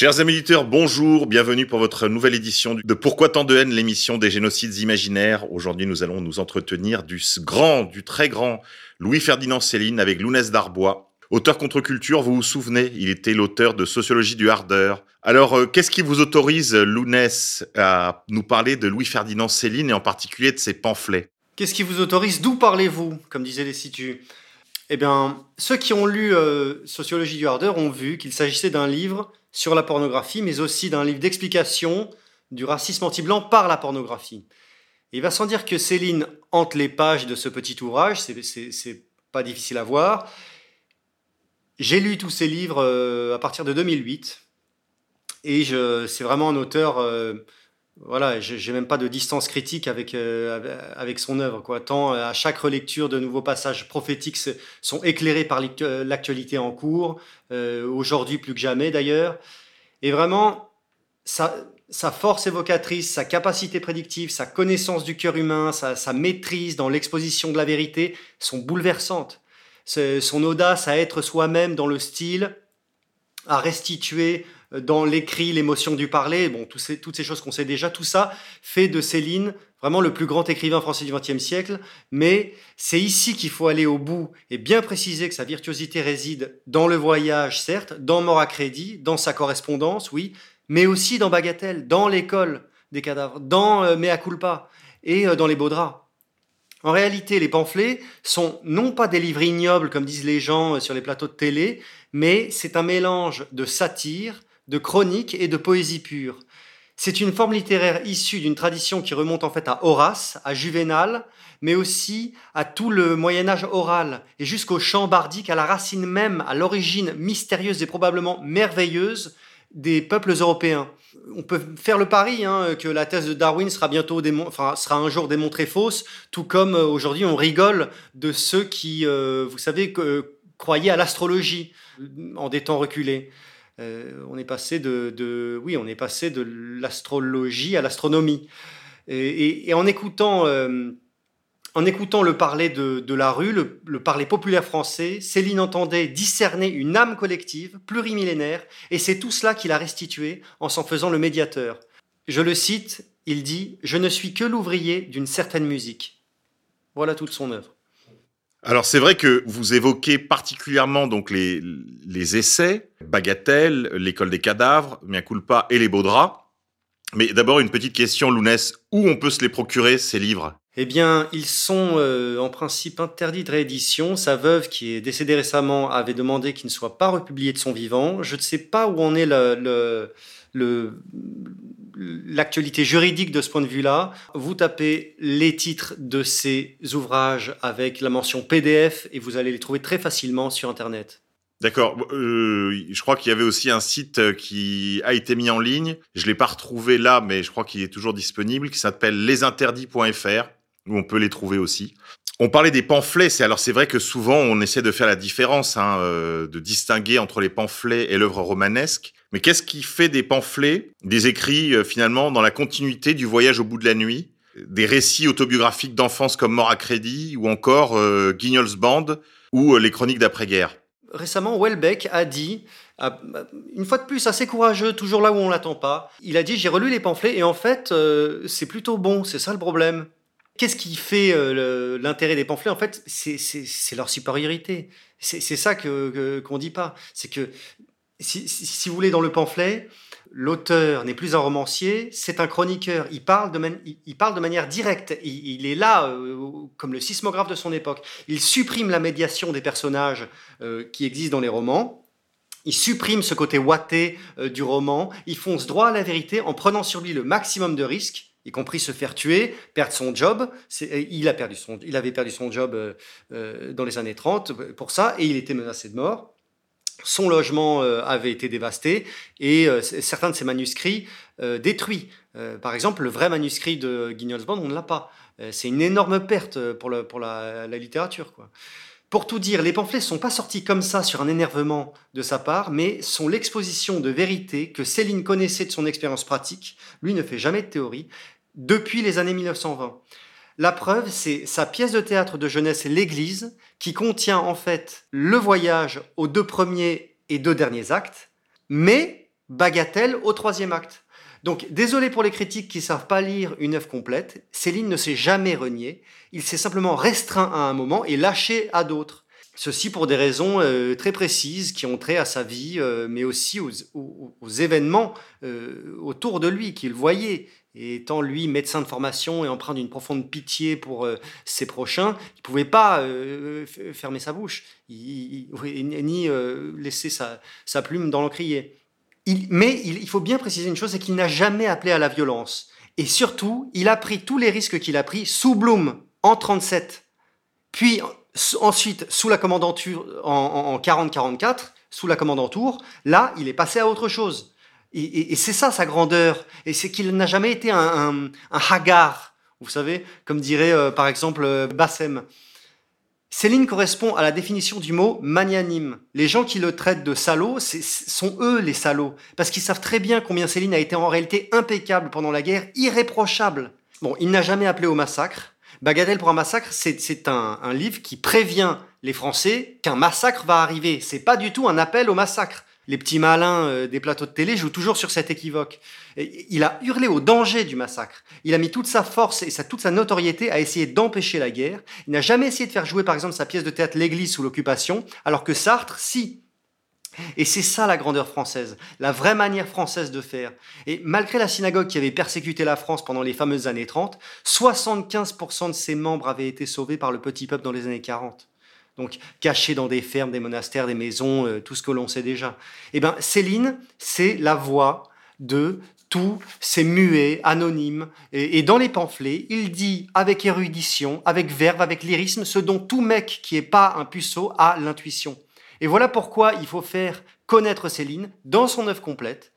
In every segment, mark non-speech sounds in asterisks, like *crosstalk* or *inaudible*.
Chers amis auditeurs, bonjour, bienvenue pour votre nouvelle édition de Pourquoi tant de haine, l'émission des génocides imaginaires. Aujourd'hui, nous allons nous entretenir du grand, du très grand Louis-Ferdinand Céline avec Lounès Darbois. Auteur contre-culture, vous vous souvenez, il était l'auteur de Sociologie du Hardeur. Alors, euh, qu'est-ce qui vous autorise, Lounès, à nous parler de Louis-Ferdinand Céline et en particulier de ses pamphlets? Qu'est-ce qui vous autorise? D'où parlez-vous? Comme disaient les situs. Eh bien, ceux qui ont lu euh, Sociologie du Hardeur ont vu qu'il s'agissait d'un livre sur la pornographie, mais aussi d'un livre d'explication du racisme anti-blanc par la pornographie. Il va sans dire que Céline hante les pages de ce petit ouvrage, c'est- pas difficile à voir. J'ai lu tous ces livres euh, à partir de 2008, et c'est vraiment un auteur euh, voilà, j'ai même pas de distance critique avec, euh, avec- son œuvre. Tant euh, à chaque relecture, de nouveaux passages prophétiques sont éclairés par l'actu- l'actualité en cours, euh, aujourd'hui plus que jamais d'ailleurs. Et vraiment, sa, force évocatrice, sa capacité prédictive, sa connaissance du cœur humain, sa, sa maîtrise dans l'exposition de la vérité sont bouleversantes. Son audace à être soi-même dans le style, à restituer euh, dans l'écrit l'émotion du parler, bon, toutes ces choses qu'on sait déjà, tout ça fait de Céline vraiment le plus grand écrivain français du XXe siècle. Mais c'est ici qu'il faut aller au bout et bien préciser que sa virtuosité réside dans le voyage, certes, dans Mort à crédit, dans sa correspondance, oui, mais aussi dans Bagatelle, dans l'école des cadavres, dans euh, Mea culpa et euh, dans les beaux draps. En réalité, les pamphlets sont non pas des livres ignobles comme disent les gens euh, sur les plateaux de télé, mais c'est un mélange de satire, de chronique et de poésie pure. C'est une forme littéraire issue d'une tradition qui remonte en fait à Horace, à Juvénal, mais aussi à tout le Moyen Âge oral et jusqu'au chant bardique, à la racine même, à l'origine mystérieuse et probablement merveilleuse des peuples européens. On peut faire le pari hein, que la thèse de Darwin sera bientôt enfin, sera un jour démontrée fausse, tout comme euh, aujourd'hui on rigole de ceux qui, euh, vous savez, croyaient à l'astrologie en des temps reculés. Euh, on est passé de, oui, on est passé de l'astrologie à l'astronomie. Et, en écoutant, euh, en écoutant le parler de, de la rue, le, le parler populaire français, Céline entendait discerner une âme collective, plurimillénaire, et c'est tout cela qu'il a restitué en s'en faisant le médiateur. Je le cite, il dit Je ne suis que l'ouvrier d'une certaine musique. Voilà toute son œuvre. Alors c'est vrai que vous évoquez particulièrement donc les, essais, Bagatelle, l'école des cadavres, Mea culpa et les beaux draps. Mais d'abord une petite question, Lounès, où on peut se les procurer ces livres? Eh bien, ils sont euh, en principe interdits de réédition. Sa veuve, qui est décédée récemment, avait demandé qu'ils ne soient pas republiés de son vivant. Je ne sais pas où en est le- le- l'actualité juridique de ce point de vue-là. Vous tapez les titres de ces ouvrages avec la mention PDF et vous allez les trouver très facilement sur Internet. D'accord. Euh, je crois qu'il y avait aussi un site euh, qui a été mis en ligne. Je l'ai pas retrouvé là, mais je crois qu'il est toujours disponible, qui s'appelle lesinterdits.fr, où on peut les trouver aussi. On parlait des pamphlets. Alors c'est vrai que souvent on essaie de faire la différence, hein, euh, de distinguer entre les pamphlets et l'œuvre romanesque. Mais qu'est-ce qui fait des pamphlets, des écrits euh, finalement dans la continuité du voyage au bout de la nuit, des récits autobiographiques d'enfance comme Mort à crédit, ou encore euh, Guignol's Band, ou euh, les chroniques d'après-guerre? Récemment, Welbeck a dit, une fois de plus assez courageux, toujours là où on l'attend pas, il a dit j'ai relu les pamphlets et en fait c'est plutôt bon, c'est ça le problème. Qu'est-ce qui fait l'intérêt des pamphlets? En fait, c'est- leur supériorité. C'est ça que qu'on dit pas. C'est que si, vous voulez dans le pamphlet, l'auteur n'est plus un romancier, c'est un chroniqueur. Il parle de, manière directe. Il, il est là euh, comme le sismographe de son époque. Il supprime la médiation des personnages euh, qui existent dans les romans. Il supprime ce côté ouaté euh, du roman. Il fonce droit à la vérité en prenant sur lui le maximum de risques. y compris se faire tuer, perdre son job. Il avait perdu son job dans les années 30 pour ça, et il était menacé de mort. Son logement avait été dévasté et certains de ses manuscrits détruits. par exemple, le vrai manuscrit de Guignol's Band, on ne l'a pas. C'est une énorme perte pour, la, littérature. Pour tout dire, les pamphlets ne sont pas sortis comme ça sur un énervement de sa part, mais sont l'exposition de vérité que Céline connaissait de son expérience pratique. Lui ne fait jamais de théorie depuis les années 1920. La preuve, c'est sa pièce de théâtre de jeunesse L'Église, qui contient en fait le voyage aux deux premiers et deux derniers actes, mais bagatelle au troisième acte. Donc, désolé pour les critiques qui ne savent pas lire une œuvre complète, Céline ne s'est jamais renié, il s'est simplement restreint à un moment et lâché à d'autres. Ceci pour des raisons euh, très précises qui ont trait à sa vie, euh, mais aussi aux, événements euh, autour de lui qu'il voyait. Et étant lui médecin de formation et empreint d'une profonde pitié pour ses prochains, il ne pouvait pas fermer sa bouche, ni laisser sa, plume dans l'encrier mais il, faut bien préciser une chose, c'est qu'il n'a jamais appelé à la violence. Et surtout, il a pris tous les risques qu'il a pris sous Blum en 37, puis ensuite sous la commandanture en, 40-44, sous la commandanture. Là, il est passé à autre chose. Et, c'est ça sa grandeur. Et c'est qu'il n'a jamais été un, un, hagar, vous savez, comme dirait euh, par exemple euh, Bassem. Céline correspond à la définition du mot magnanime. Les gens qui le traitent de salaud sont eux les salauds, parce qu'ils savent très bien combien Céline a été en réalité impeccable pendant la guerre, irréprochable. Bon, il n'a jamais appelé au massacre. Bagatelle pour un massacre, c'est un, un livre qui prévient les Français qu'un massacre va arriver. C'est pas du tout un appel au massacre les petits malins euh, des plateaux de télé jouent toujours sur cet équivoque. il a hurlé au danger du massacre. Il a mis toute sa force et toute sa notoriété à essayer d'empêcher la guerre. Il n'a jamais essayé de faire jouer, par exemple, sa pièce de théâtre L'Église sous l'occupation, alors que Sartre, si. Et c'est ça la grandeur française, la vraie manière française de faire. Et malgré la synagogue qui avait persécuté la France pendant les fameuses années 30, 75% de ses membres avaient été sauvés par le petit peuple dans les années 40 donc caché dans des fermes, des monastères, des maisons, euh, tout ce que l'on sait déjà. Eh bien, Céline, c'est la voix de tous ces muets anonymes. Et, dans les pamphlets, il dit avec érudition, avec verve, avec lyrisme, ce dont tout mec qui n'est pas un puceau a l'intuition. Et voilà pourquoi il faut faire connaître Céline dans son œuvre complète.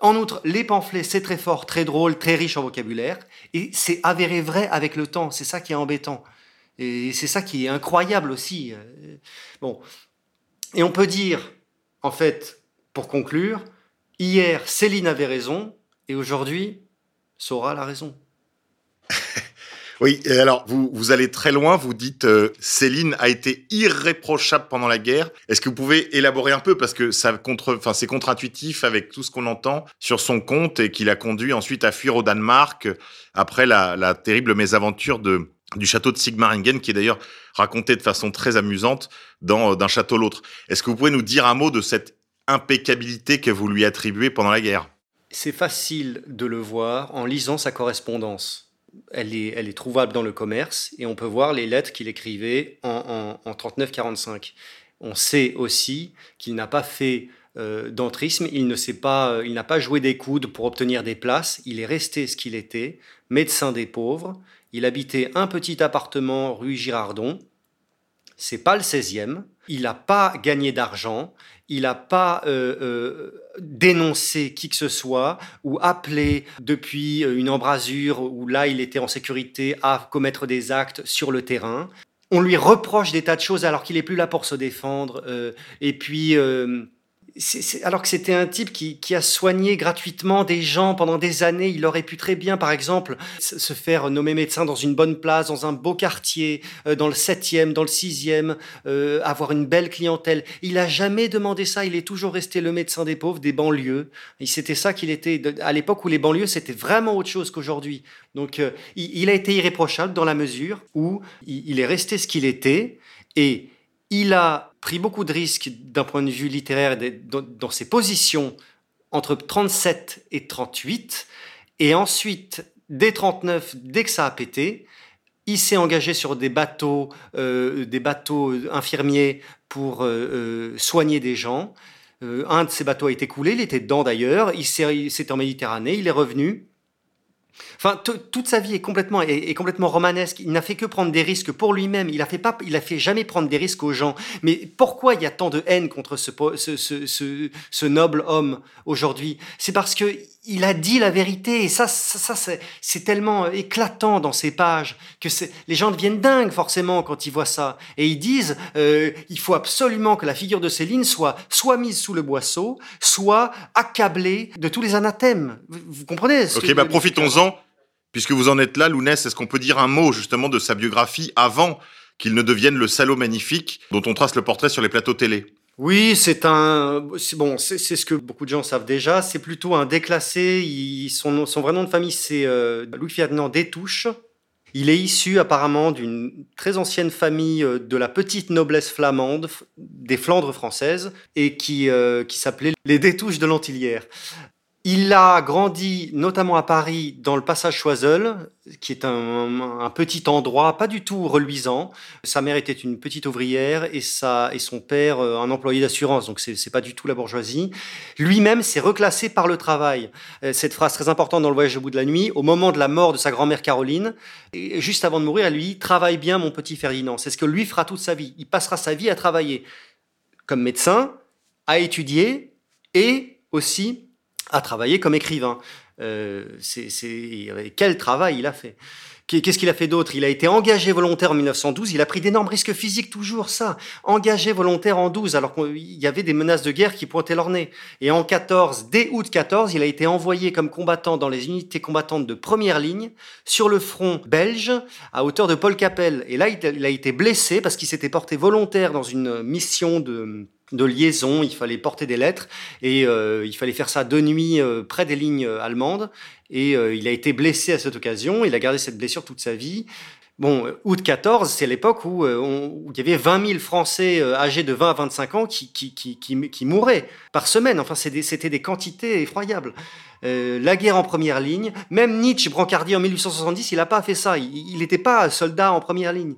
En outre, les pamphlets, c'est très fort, très drôle, très riche en vocabulaire, et c'est avéré vrai avec le temps, c'est ça qui est embêtant. Et c'est ça qui est incroyable aussi. Euh, bon. Et on peut dire, en fait, pour conclure, hier, Céline avait raison, et aujourd'hui, Sora a raison. *laughs* Oui, alors vous, vous allez très loin, vous dites euh, Céline a été irréprochable pendant la guerre. Est-ce que vous pouvez élaborer un peu parce que ça contre, c'est contre-intuitif avec tout ce qu'on entend sur son compte et qu'il a conduit ensuite à fuir au Danemark après la terrible mésaventure de du château de Sigmaringen, qui est d'ailleurs raconté de façon très amusante dans euh, D'un château l'autre. Est-ce que vous pouvez nous dire un mot de cette impeccabilité que vous lui attribuez pendant la guerre? C'est facile de le voir en lisant sa correspondance. Elle est, elle est trouvable dans le commerce et on peut voir les lettres qu'il écrivait en, en, 39-45. On sait aussi qu'il n'a pas fait euh, d'entrisme, il ne pas, euh, il n'a pas joué des coudes pour obtenir des places, il est resté ce qu'il était, médecin des pauvres, il habitait un petit appartement rue Girardon. C'est pas le 16e. Il n'a pas gagné d'argent. Il n'a pas euh, euh, dénoncé qui que ce soit ou appelé depuis une embrasure où là il était en sécurité à commettre des actes sur le terrain. On lui reproche des tas de choses alors qu'il n'est plus là pour se défendre. Euh, et puis alors que c'était un type qui, a soigné gratuitement des gens pendant des années, il aurait pu très bien, par exemple, se faire nommer médecin dans une bonne place, dans un beau quartier, euh, dans le 7e, dans le 6e, euh, avoir une belle clientèle. Il n'a jamais demandé ça, il est toujours resté le médecin des pauvres, des banlieues. Et c'était ça qu'il était, à l'époque où les banlieues, c'était vraiment autre chose qu'aujourd'hui. Donc, euh, il, a été irréprochable dans la mesure où il est resté ce qu'il était et il a pris beaucoup de risques d'un point de vue littéraire dans ses positions entre 37 et 38. Et ensuite, dès 39, dès que ça a pété, il s'est engagé sur des bateaux, euh, des bateaux infirmiers pour euh, euh, soigner des gens. un de ces bateaux a été coulé, il était dedans d'ailleurs. Il s'est en Méditerranée, il est revenu. Enfin, toute sa vie est complètement, est, complètement romanesque. Il n'a fait que prendre des risques pour lui-même. Il a fait il a fait jamais prendre des risques aux gens. Mais pourquoi il y a tant de haine contre ce noble homme aujourd'hui? C'est parce que il a dit la vérité et ça, ça, c'est tellement éclatant dans ces pages que les gens deviennent dingues forcément quand ils voient ça et ils disent euh, il faut absolument que la figure de Céline soit soit mise sous le boisseau, soit accablée de tous les anathèmes. Vous, comprenez Ok, bah profitons-en puisque vous en êtes là, Lounès. Est-ce qu'on peut dire un mot justement de sa biographie avant qu'il ne devienne le salaud magnifique dont on trace le portrait sur les plateaux télé? Oui, c'est un. Bon, c'est ce que beaucoup de gens savent déjà. C'est plutôt un déclassé. Son, vrai nom de famille, c'est euh, Louis-Ferdinand Détouche. Il est issu apparemment d'une très ancienne famille euh, de la petite noblesse flamande des Flandres françaises et qui, euh, qui s'appelait les Détouches de l'Antillière. Il a grandi notamment à Paris dans le passage Choiseul, qui est un, petit endroit pas du tout reluisant. Sa mère était une petite ouvrière et, sa, et son père euh, un employé d'assurance, donc c'est pas du tout la bourgeoisie. Lui-même s'est reclassé par le travail. Euh, cette phrase très importante dans le voyage au bout de la nuit, au moment de la mort de sa grand-mère Caroline, et juste avant de mourir, elle lui dit Travaille bien, mon petit Ferdinand. C'est ce que lui fera toute sa vie. Il passera sa vie à travailler comme médecin, à étudier et aussi à travailler comme écrivain. Euh, c'est, quel travail il a fait Qu'est-ce qu'il a fait d'autre? Il a été engagé volontaire en 1912. Il a pris d'énormes risques physiques, toujours ça. Engagé volontaire en 12, alors qu'il y avait des menaces de guerre qui pointaient leur nez. Et en 14, dès août 14, il a été envoyé comme combattant dans les unités combattantes de première ligne sur le front belge à hauteur de Paul Capel. Et là, il a été blessé parce qu'il s'était porté volontaire dans une mission de de liaison, il fallait porter des lettres et euh, il fallait faire ça de nuit euh, près des lignes euh, allemandes. Et il a été blessé à cette occasion, il a gardé cette blessure toute sa vie. Bon, août 14, c'est l'époque où, il y avait 20 000 Français âgés de 20 à 25 ans qui, qui, qui, qui mouraient par semaine. Enfin, c'était des, quantités effroyables. la guerre en première ligne, même Nietzsche, brancardier en 1870, il n'a pas fait ça. Il n'était pas soldat en première ligne.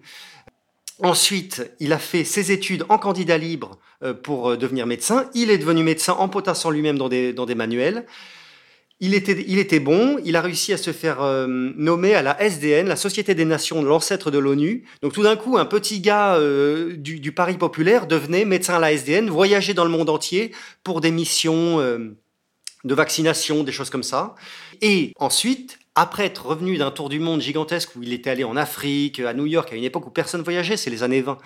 Ensuite, il a fait ses études en candidat libre euh, pour euh, devenir médecin. Il est devenu médecin en potassant lui-même dans des, dans des manuels. Il était, il était bon, il a réussi à se faire euh, nommer à la SDN, la Société des Nations, l'ancêtre de l'ONU. Donc tout d'un coup, un petit gars du, du, Paris populaire devenait médecin à la SDN, voyageait dans le monde entier pour des missions de vaccination, des choses comme ça. Et ensuite, après être revenu d'un tour du monde gigantesque où il était allé en Afrique, à New York, à une époque où personne voyageait, c'est les années 20,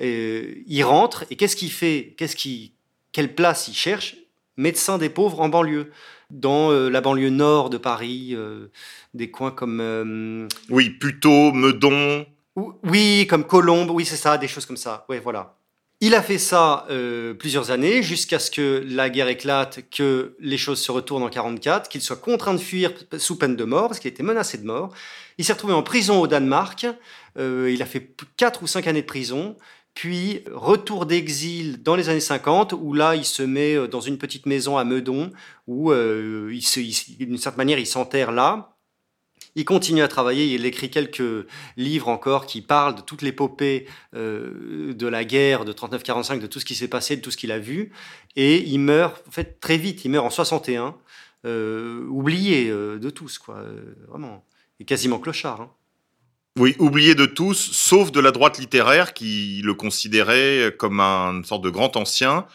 euh, il rentre et qu'est-ce qu'il fait Qu'est-ce qui, Quelle place il cherche? Médecin des pauvres en banlieue, dans euh, la banlieue nord de Paris, euh, des coins comme... oui, Puteaux, Meudon. Oui, comme Colombe, oui c'est ça, des choses comme ça. Ouais, voilà. Il a fait ça euh, plusieurs années jusqu'à ce que la guerre éclate, que les choses se retournent en 44, qu'il soit contraint de fuir sous peine de mort, parce qu'il était menacé de mort. Il s'est retrouvé en prison au Danemark. Euh, il a fait 4 ou 5 années de prison. Puis retour d'exil dans les années 50, où là il se met euh, dans une petite maison à Meudon, où d'une certaine manière il s'enterre là. Il continue à travailler, il écrit quelques livres encore qui parlent de toute l'épopée euh, de la guerre de 39-45, de tout ce qui s'est passé, de tout ce qu'il a vu. Et il meurt, en fait, très vite, il meurt en 61, euh, oublié euh, de tous, quoi, vraiment. Et quasiment clochard. Hein. Oui, oublié de tous, sauf de la droite littéraire qui le considérait comme un, une sorte de grand ancien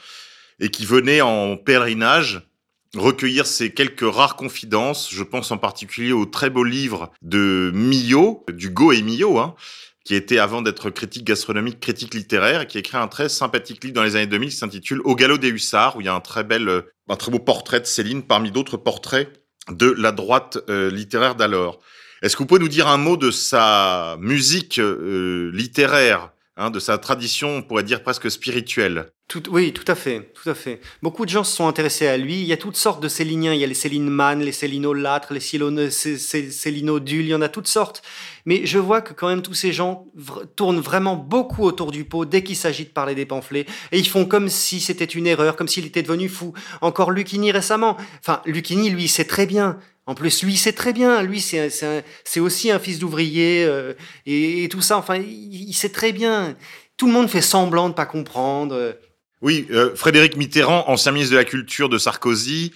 et qui venait en pèlerinage recueillir ces quelques rares confidences. Je pense en particulier au très beau livre de Millot, d'Hugo et Millot, hein, qui était avant d'être critique gastronomique, critique littéraire, et qui écrit un très sympathique livre dans les années 2000 qui s'intitule Au galop des hussards, où il y a un très bel, un très beau portrait de Céline parmi d'autres portraits de la droite euh, littéraire d'alors. Est-ce que vous pouvez nous dire un mot de sa musique euh, littéraire Hein, de sa tradition, on pourrait dire presque spirituelle? Oui, tout à fait, tout à fait. Beaucoup de gens se sont intéressés à lui. Il y a toutes sortes de Céliniens. Il y a les Céline Man, les Célinolâtres, les Célinodules, il y en a toutes sortes. Mais je vois que quand même tous ces gens tournent vraiment beaucoup autour du pot dès qu'il s'agit de parler des pamphlets. Et ils font comme si c'était une erreur, comme s'il était devenu fou. Encore Lucchini récemment. Enfin, Lucchini, lui, sait très bien en plus, lui, c'est très bien. Lui, c'est aussi un fils d'ouvrier euh, et, tout ça. Enfin, il, sait très bien. Tout le monde fait semblant de pas comprendre. Oui, euh, Frédéric Mitterrand, ancien ministre de la Culture de Sarkozy,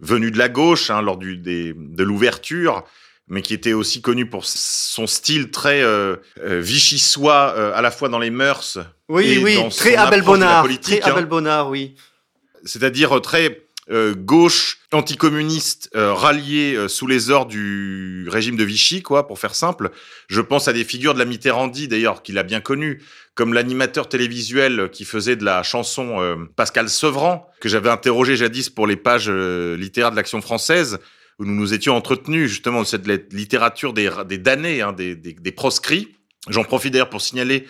venu de la gauche hein, lors du, de l'ouverture, mais qui était aussi connu pour son style très euh, euh, vichysois, euh, à la fois dans les mœurs. Oui, et oui, dans très son Abel de la Bonnard. politique, Très hein. Abel Bonnard, oui. c'est-à-dire très euh, gauche, anticommuniste, euh, rallié euh, sous les ordres du régime de Vichy, quoi, pour faire simple. Je pense à des figures de la Mitterrandie, d'ailleurs, qu'il a bien connu, comme l'animateur télévisuel qui faisait de la chanson Pascal Sevran, que j'avais interrogé jadis pour les pages littéraires de l'Action française, où nous nous étions entretenus justement de cette lit- littérature des, damnés, hein, des, des, des proscrits. J'en profite d'ailleurs pour signaler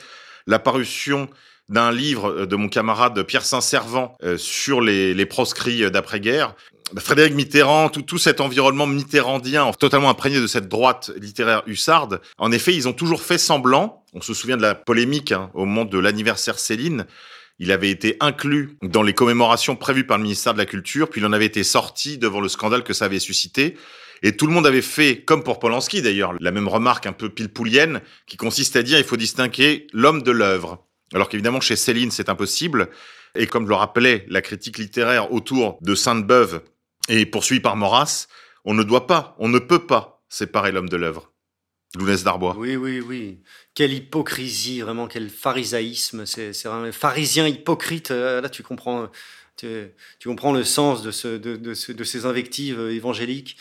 la parution d'un livre euh, de mon camarade Pierre Saint-Servant euh, sur les, les proscrits euh, d'après-guerre. Frédéric Mitterrand, tout, tout cet environnement mitterrandien, totalement imprégné de cette droite littéraire hussarde. En effet, ils ont toujours fait semblant. On se souvient de la polémique hein, au moment de l'anniversaire Céline. Il avait été inclus dans les commémorations prévues par le ministère de la Culture, puis il en avait été sorti devant le scandale que ça avait suscité. Et tout le monde avait fait, comme pour Polanski d'ailleurs, la même remarque un peu pilpoulienne, qui consiste à dire il faut distinguer l'homme de l'œuvre. Alors qu'évidemment, chez Céline, c'est impossible. Et comme le rappelait la critique littéraire autour de Sainte-Beuve et poursuivie par Maurras, on ne doit pas, on ne peut pas séparer l'homme de l'œuvre. Lounès Darbois. Oui, oui, oui. Quelle hypocrisie, vraiment, quel pharisaïsme. C'est pharisien hypocrite. Euh, Là, tu comprends, tu, tu comprends le sens de, de ces invectives euh, évangéliques.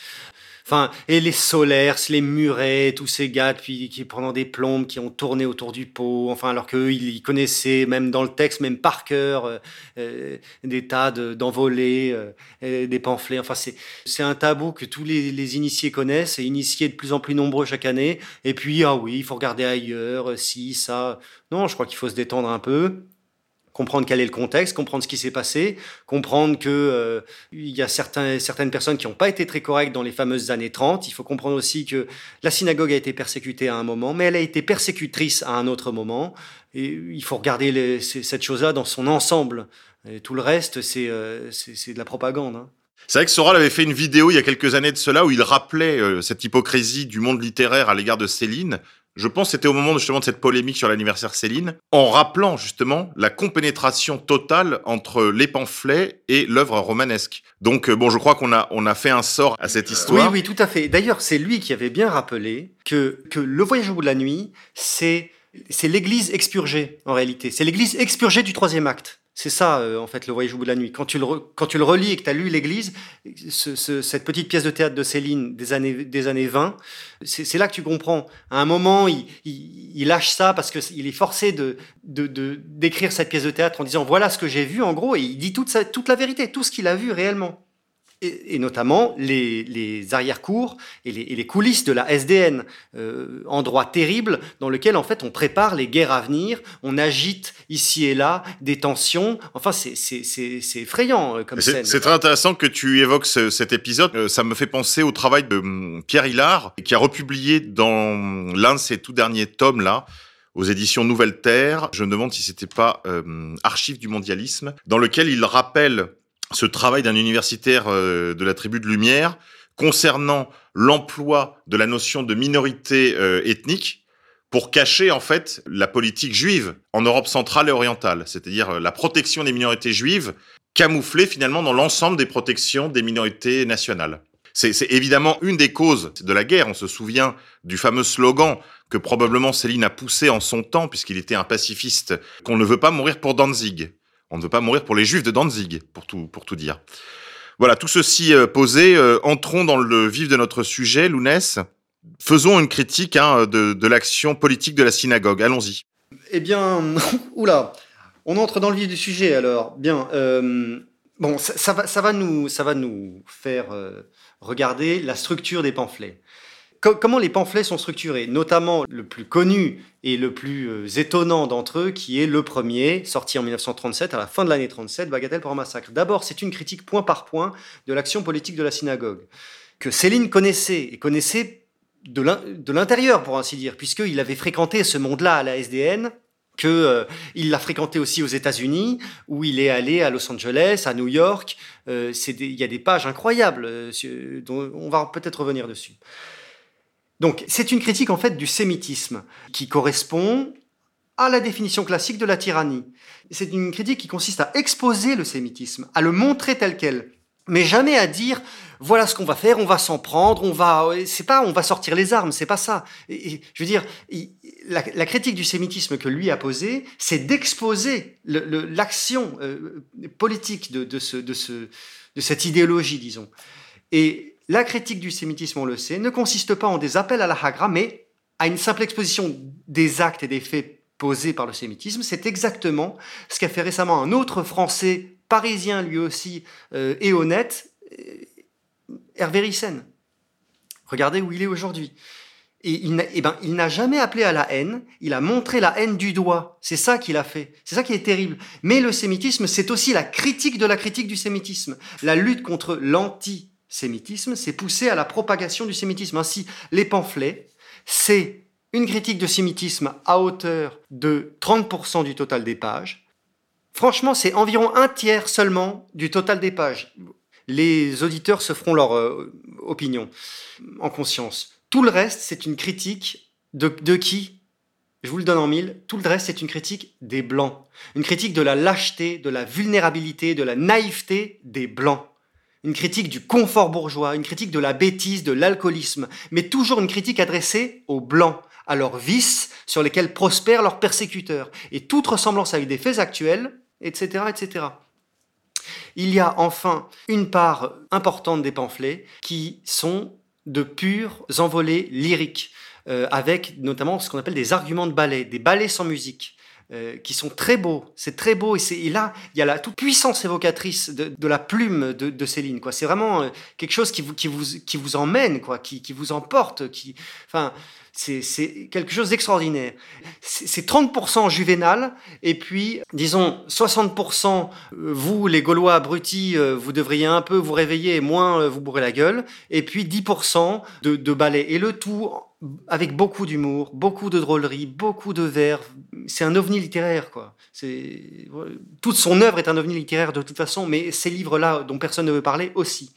Enfin, et les Solers, les Murets, tous ces gars puis, qui pendant des plombes qui ont tourné autour du pot, enfin alors qu'eux ils connaissaient même dans le texte, même par cœur, euh, euh, des tas de- d'envolées, euh, des pamphlets. Enfin c'est un tabou que tous les, les initiés connaissent et initiés de plus en plus nombreux chaque année. Et puis ah oui, il faut regarder ailleurs, euh, si ça. Non, je crois qu'il faut se détendre un peu comprendre quel est le contexte, comprendre ce qui s'est passé, comprendre que euh, il y a certains, certaines personnes qui n'ont pas été très correctes dans les fameuses années 30. Il faut comprendre aussi que la synagogue a été persécutée à un moment, mais elle a été persécutrice à un autre moment. Et il faut regarder cette chose-là dans son ensemble. Et tout le reste, c'est euh, de la propagande. hein. C'est vrai que Soral avait fait une vidéo il y a quelques années de cela où il rappelait euh, cette hypocrisie du monde littéraire à l'égard de Céline. Je pense que c'était au moment justement de cette polémique sur l'anniversaire Céline, en rappelant justement la compénétration totale entre les pamphlets et l'œuvre romanesque. Donc euh, bon, je crois qu'on a on a fait un sort à cette Oui, histoire. oui, tout à fait. D'ailleurs, c'est lui qui avait bien rappelé que, que le voyage au bout de la nuit, c'est c'est l'église expurgée, en réalité. C'est l'église expurgée du troisième acte. C'est ça, euh, en fait, le voyage au bout de la nuit. Quand tu le, quand tu le relis et que tu as lu l'église, ce- ce- cette petite pièce de théâtre de Céline des années, des années 20, c'est là que tu comprends. À un moment, il, il, il lâche ça parce qu'il est forcé de de- de- d'écrire cette pièce de théâtre en disant voilà ce que j'ai vu, en gros, et il dit toute, sa- toute la vérité, tout ce qu'il a vu réellement et, et notamment les, les arrière-cours et les, et les coulisses de la SDN, euh, endroit terrible dans lequel en fait on prépare les guerres à venir, on agite ici et là des tensions. Enfin, c'est effrayant euh, comme scène. c'est très intéressant que tu évoques ce- cet épisode. Euh, ça me fait penser au travail de hum, Pierre Hillard, qui a republié dans l'un de ses tout derniers tomes là, aux éditions Nouvelle Terre. Je me demande si c'était pas euh, Archives du mondialisme, dans lequel il rappelle ce travail d'un universitaire euh, de la tribu de Lumière concernant l'emploi de la notion de minorité euh, ethnique pour cacher en fait la politique juive en Europe centrale et orientale, c'est-à-dire euh, la protection des minorités juives camouflée finalement dans l'ensemble des protections des minorités nationales. C'est c'est évidemment une des causes de la guerre. On se souvient du fameux slogan que probablement Céline a poussé en son temps, puisqu'il était un pacifiste, qu'on ne veut pas mourir pour Danzig. On ne veut pas mourir pour les juifs de Danzig, pour tout, pour tout dire. Voilà, tout ceci euh, posé, euh, entrons dans le vif de notre sujet, Lounès. Faisons une critique hein, de, l'action politique de la synagogue. Allons-y. Eh bien, *laughs* oula, on entre dans le vif du sujet alors. Bien, euh, bon, ça, va, ça va nous, ça va nous faire regarder la structure des pamphlets. Co- comment les pamphlets sont structurés, notamment le plus connu et le plus euh, étonnant d'entre eux, qui est le premier, sorti en 1937, à la fin de l'année 37, Bagatelle pour un massacre. D'abord, c'est une critique point par point de l'action politique de la synagogue, que Céline connaissait, et connaissait de l'in- de l'intérieur, pour ainsi dire, puisqu'il avait fréquenté ce monde-là à la SDN, que euh, l'a fréquenté aussi aux États-Unis, où il est allé à Los Angeles, à New York. Euh, Il y a des pages incroyables, dont on va peut-être revenir dessus. Donc, c'est une critique en fait du sémitisme qui correspond à la définition classique de la tyrannie. C'est une critique qui consiste à exposer le sémitisme, à le montrer tel quel. mais jamais à dire voilà ce qu'on va faire, on va s'en prendre, on va, c'est pas, on va sortir les armes, c'est pas ça. Je veux dire, la, critique du sémitisme que lui a posée, c'est d'exposer l'action euh, politique de, de, ce, de, ce, de cette idéologie, disons. Et la critique du sémitisme, on le sait, ne consiste pas en des appels à la hagra, mais à une simple exposition des actes et des faits posés par le sémitisme. C'est exactement ce qu'a fait récemment un autre Français parisien lui aussi euh, et honnête, euh, Hervé Rissen. Regardez où il est aujourd'hui. Et il eh ben, n'a jamais appelé à la haine, il a montré la haine du doigt. C'est ça qu'il a fait. C'est ça qui est terrible. Mais le sémitisme, c'est aussi la critique de la critique du sémitisme. La lutte contre l'antisémitisme, c'est pousser à la propagation du sémitisme. Ainsi, les pamphlets, c'est une critique de sémitisme à hauteur de 30% du total des pages, Franchement, c'est environ un tiers seulement du total des pages. Les auditeurs se feront leur euh, opinion en conscience. Tout le reste, c'est une critique de, de qui? Je vous le donne en mille. Tout le reste, c'est une critique des Blancs. Une critique de la lâcheté, de la vulnérabilité, de la naïveté des Blancs. Une critique du confort bourgeois, une critique de la bêtise, de l'alcoolisme, mais toujours une critique adressée aux Blancs, à leurs vices sur lesquels prospèrent leurs persécuteurs. Et toute ressemblance avec des faits actuels etc., etc. Il y a enfin une part importante des pamphlets qui sont de purs envolées lyriques, euh, avec notamment ce qu'on appelle des arguments de ballet, des ballets sans musique. Euh, qui sont très beaux, c'est très beau, et, là, il y a la toute puissance évocatrice de, la plume de, Céline, quoi. C'est vraiment euh, quelque chose qui vous, qui vous, qui vous emmène, quoi, qui, qui vous emporte, qui, c'est quelque chose d'extraordinaire. C'est 30% juvénal, et puis, disons, 60% euh, vous, les Gaulois abrutis, euh, vous devriez un peu vous réveiller et moins euh, vous bourrer la gueule, et puis 10% de, de ballet. Et le tout avec beaucoup d'humour, beaucoup de drôlerie, beaucoup de vers. C'est un ovni littéraire, quoi. Toute son œuvre est un ovni littéraire de toute façon, mais ces livres-là, dont personne ne veut parler, aussi.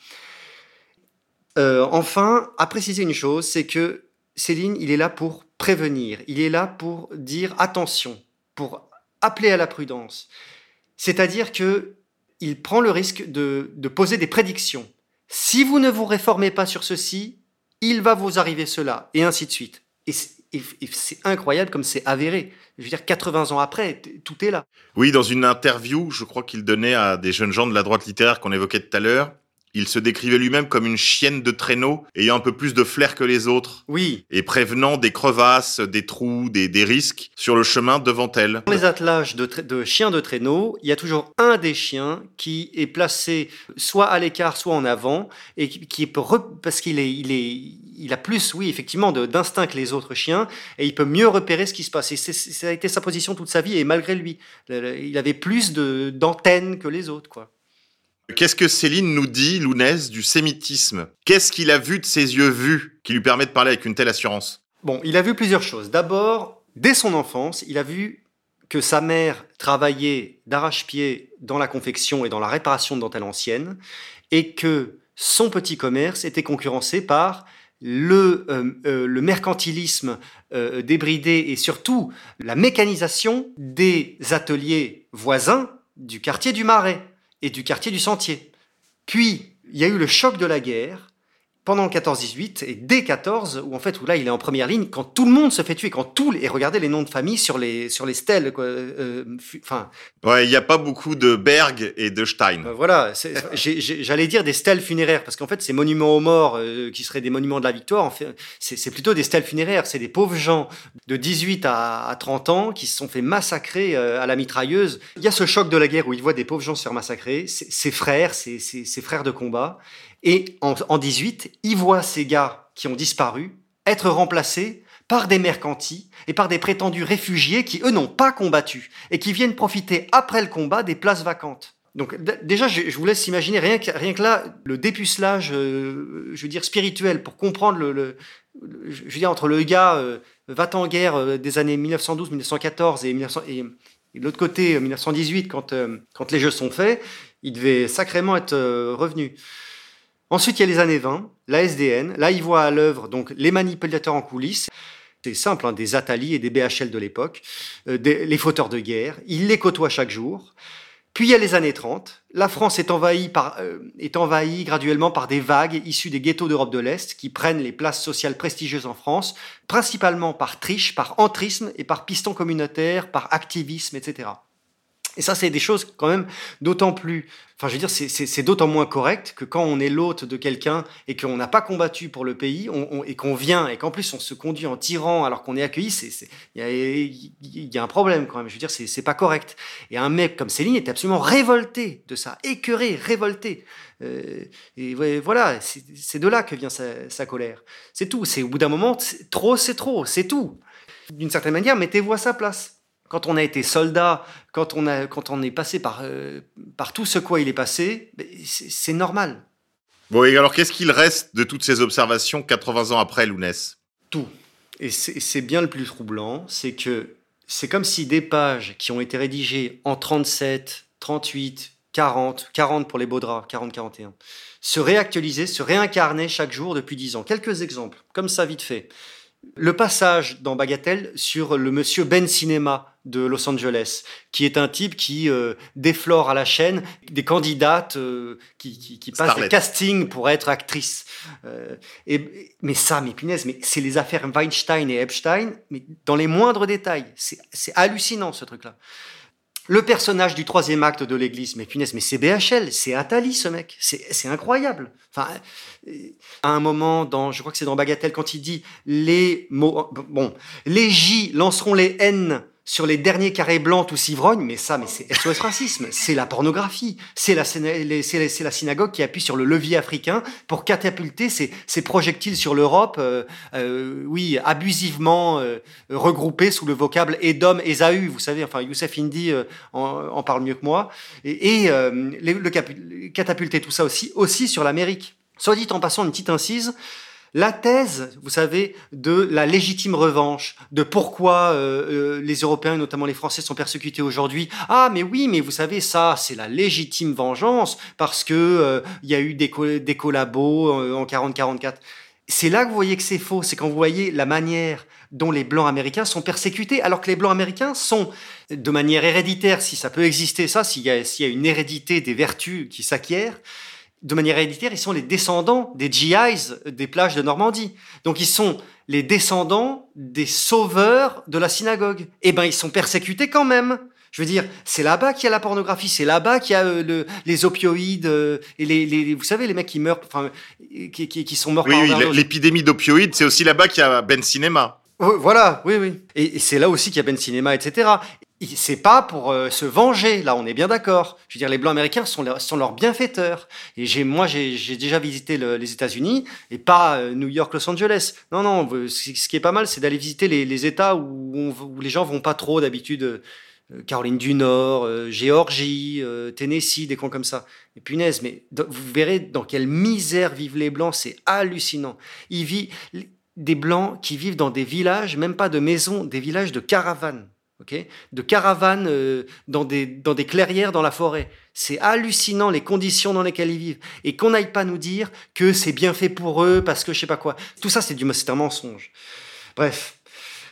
enfin, à préciser une chose, c'est que Céline, il est là pour prévenir, il est là pour dire attention, pour appeler à la prudence. C'est-à-dire que il prend le risque de, poser des prédictions. Si vous ne vous réformez pas sur ceci, il va vous arriver cela, et ainsi de suite. Et c'est incroyable comme c'est avéré. Je veux dire, 80 ans après, tout est là. Oui, dans une interview, je crois qu'il donnait à des jeunes gens de la droite littéraire qu'on évoquait tout à l'heure, il se décrivait lui-même comme une chienne de traîneau, ayant un peu plus de flair que les autres. Oui. Et prévenant des crevasses, des trous, des, risques sur le chemin devant elle. Dans les attelages de, chiens de traîneau, il y a toujours un des chiens qui est placé soit à l'écart, soit en avant, et qui, peut parce qu'il est, il est, il a plus, oui, effectivement, d'instinct que les autres chiens, et il peut mieux repérer ce qui se passe. Et ça a été sa position toute sa vie, et malgré lui, il avait plus d'antennes que les autres, quoi. Qu'est-ce que Céline nous dit, Lounès, du sémitisme? Qu'est-ce qu'il a vu de ses yeux vus qui lui permet de parler avec une telle assurance? Bon, il a vu plusieurs choses. D'abord, dès son enfance, il a vu que sa mère travaillait d'arrache-pied dans la confection et dans la réparation de dentelles anciennes, et que son petit commerce était concurrencé par le, euh, euh, mercantilisme euh, débridé et surtout la mécanisation des ateliers voisins du quartier du Marais et du quartier du Sentier. Puis, il y a eu le choc de la guerre pendant le 14-18 et dès 14 où en fait où là il est en première ligne quand tout le monde se fait tuer quand tout et regardez les noms de famille sur les sur les stèles quoi euh, enfin. Ouais il n'y a pas beaucoup de Berg et de Stein. Euh, voilà j'allais dire des stèles funéraires parce qu'en fait ces monuments aux morts euh, qui seraient des monuments de la victoire en fait c'est plutôt des stèles funéraires. C'est des pauvres gens de 18 à, à, 30 ans qui se sont fait massacrer à la mitrailleuse. Il y a ce choc de la guerre où il voit des pauvres gens se faire massacrer. Ses frères ses frères de combat et en, en 18, il voit ces gars qui ont disparu être remplacés par des mercantis et par des prétendus réfugiés qui, eux, n'ont pas combattu et qui viennent profiter après le combat des places vacantes. Donc déjà, je, vous laisse imaginer, rien que, rien que là, le dépucelage, euh, je veux dire, spirituel, pour comprendre le, je veux dire, entre le gars euh, va en guerre euh, des années 1912-1914 et, 1900, et, de l'autre côté, 1918, quand, quand les jeux sont faits, il devait sacrément être revenu. Ensuite, il y a les années 20, la SDN. Là, il voit à l'œuvre donc les manipulateurs en coulisses. C'est simple, hein, des Atali et des BHL de l'époque, euh, les fauteurs de guerre. Il les côtoie chaque jour. Puis il y a les années 30. La France est envahie, par, euh, est envahie graduellement par des vagues issues des ghettos d'Europe de l'Est qui prennent les places sociales prestigieuses en France, principalement par triche, par entrisme et par piston communautaire, par activisme, etc. Et ça, c'est des choses quand même d'autant plus, enfin je veux dire, c'est d'autant moins correct que quand on est l'hôte de quelqu'un et qu'on n'a pas combattu pour le pays et qu'on vient et qu'en plus on se conduit en tyran alors qu'on est accueilli, il y, y, a un problème quand même. Je veux dire, c'est pas correct. Et un mec comme Céline est absolument révolté de ça, écœuré, révolté. Euh, et voilà, c'est de là que vient sa, sa colère. C'est tout. C'est au bout d'un moment, trop, c'est trop, c'est tout. D'une certaine manière, mettez-vous à sa place quand on a été soldat, quand on, a, quand on est passé par, euh, par tout ce quoi il est passé, ben, c'est normal. Bon, et alors qu'est-ce qu'il reste de toutes ces observations 80 ans après Lounès? Tout. Et c'est bien le plus troublant, c'est que c'est comme si des pages qui ont été rédigées en 37, 38, 40, 40 pour les Baudras, 40-41, se réactualisaient, se réincarnaient chaque jour depuis 10 ans. Quelques exemples, comme ça vite fait. Le passage dans Bagatelle sur le monsieur Ben Cinema de Los Angeles, qui est un type qui euh, déflore à la chaîne des candidates euh, qui, qui, passent des castings pour être actrice. Euh, et, mais ça, mais punaise, mais c'est les affaires Weinstein et Epstein, mais dans les moindres détails. C'est hallucinant ce truc-là. Le personnage du troisième acte de l'église, mais punaise, mais c'est BHL, c'est Atali ce mec, c'est incroyable. Enfin, à un moment, dans, je crois que c'est dans Bagatelle, quand il dit les mots, bon, les J lanceront les N sur les derniers carrés blancs tous ivrognes, mais ça, mais c'est SOS racisme, c'est la pornographie, c'est la, synagogue qui appuie sur le levier africain pour catapulter ces, projectiles sur l'Europe, euh, euh, oui, abusivement euh, regroupés sous le vocable Edom, Esaü, vous savez, enfin, Youssef Indy en, parle mieux que moi, et, le, catapulter tout ça aussi, aussi sur l'Amérique. Soit dit en passant une petite incise, la thèse, vous savez, de la légitime revanche, de pourquoi euh, euh, les Européens, notamment les Français, sont persécutés aujourd'hui. Ah, mais oui, mais vous savez, ça, c'est la légitime vengeance parce que euh, y a eu des, des collabos en 40-44. C'est là que vous voyez que c'est faux, c'est quand vous voyez la manière dont les Blancs américains sont persécutés, alors que les Blancs américains sont, de manière héréditaire, si ça peut exister, ça, s'il y, y, a une hérédité des vertus qui s'acquièrent, de manière héréditaire, ils sont les descendants des GIs des plages de Normandie. Donc ils sont les descendants des sauveurs de la synagogue. Eh ben, ils sont persécutés quand même. Je veux dire, c'est là-bas qu'il y a la pornographie, c'est là-bas qu'il y a euh, le, les opioïdes euh, et les, les, vous savez, les mecs qui meurent, enfin, qui, qui, qui sont morts. Oui, oui l'épidémie d'opioïdes, c'est aussi là-bas qu'il y a Ben Cinema. Voilà, oui, oui. Et, et c'est là aussi qu'il y a Ben Cinema, etc c'est pas pour euh, se venger, là on est bien d'accord. Je veux dire, les Blancs américains sont, leurs bienfaiteurs. Et j'ai, moi j'ai déjà visité les États-Unis et pas euh, New York, Los Angeles. Non, non, ce qui est pas mal, c'est d'aller visiter les, États où, les gens vont pas trop d'habitude. Euh, Caroline du Nord, Géorgie, Tennessee, des coins comme ça. Et punaise, mais vous verrez dans quelle misère vivent les Blancs, c'est hallucinant. Ils vivent des Blancs qui vivent dans des villages, même pas de maisons, des villages de caravanes de caravanes euh, dans, des, dans des clairières dans la forêt. C'est hallucinant les conditions dans lesquelles ils vivent. Et qu'on n'aille pas nous dire que c'est bien fait pour eux parce que je sais pas quoi. Tout ça, c'est, un mensonge. Bref.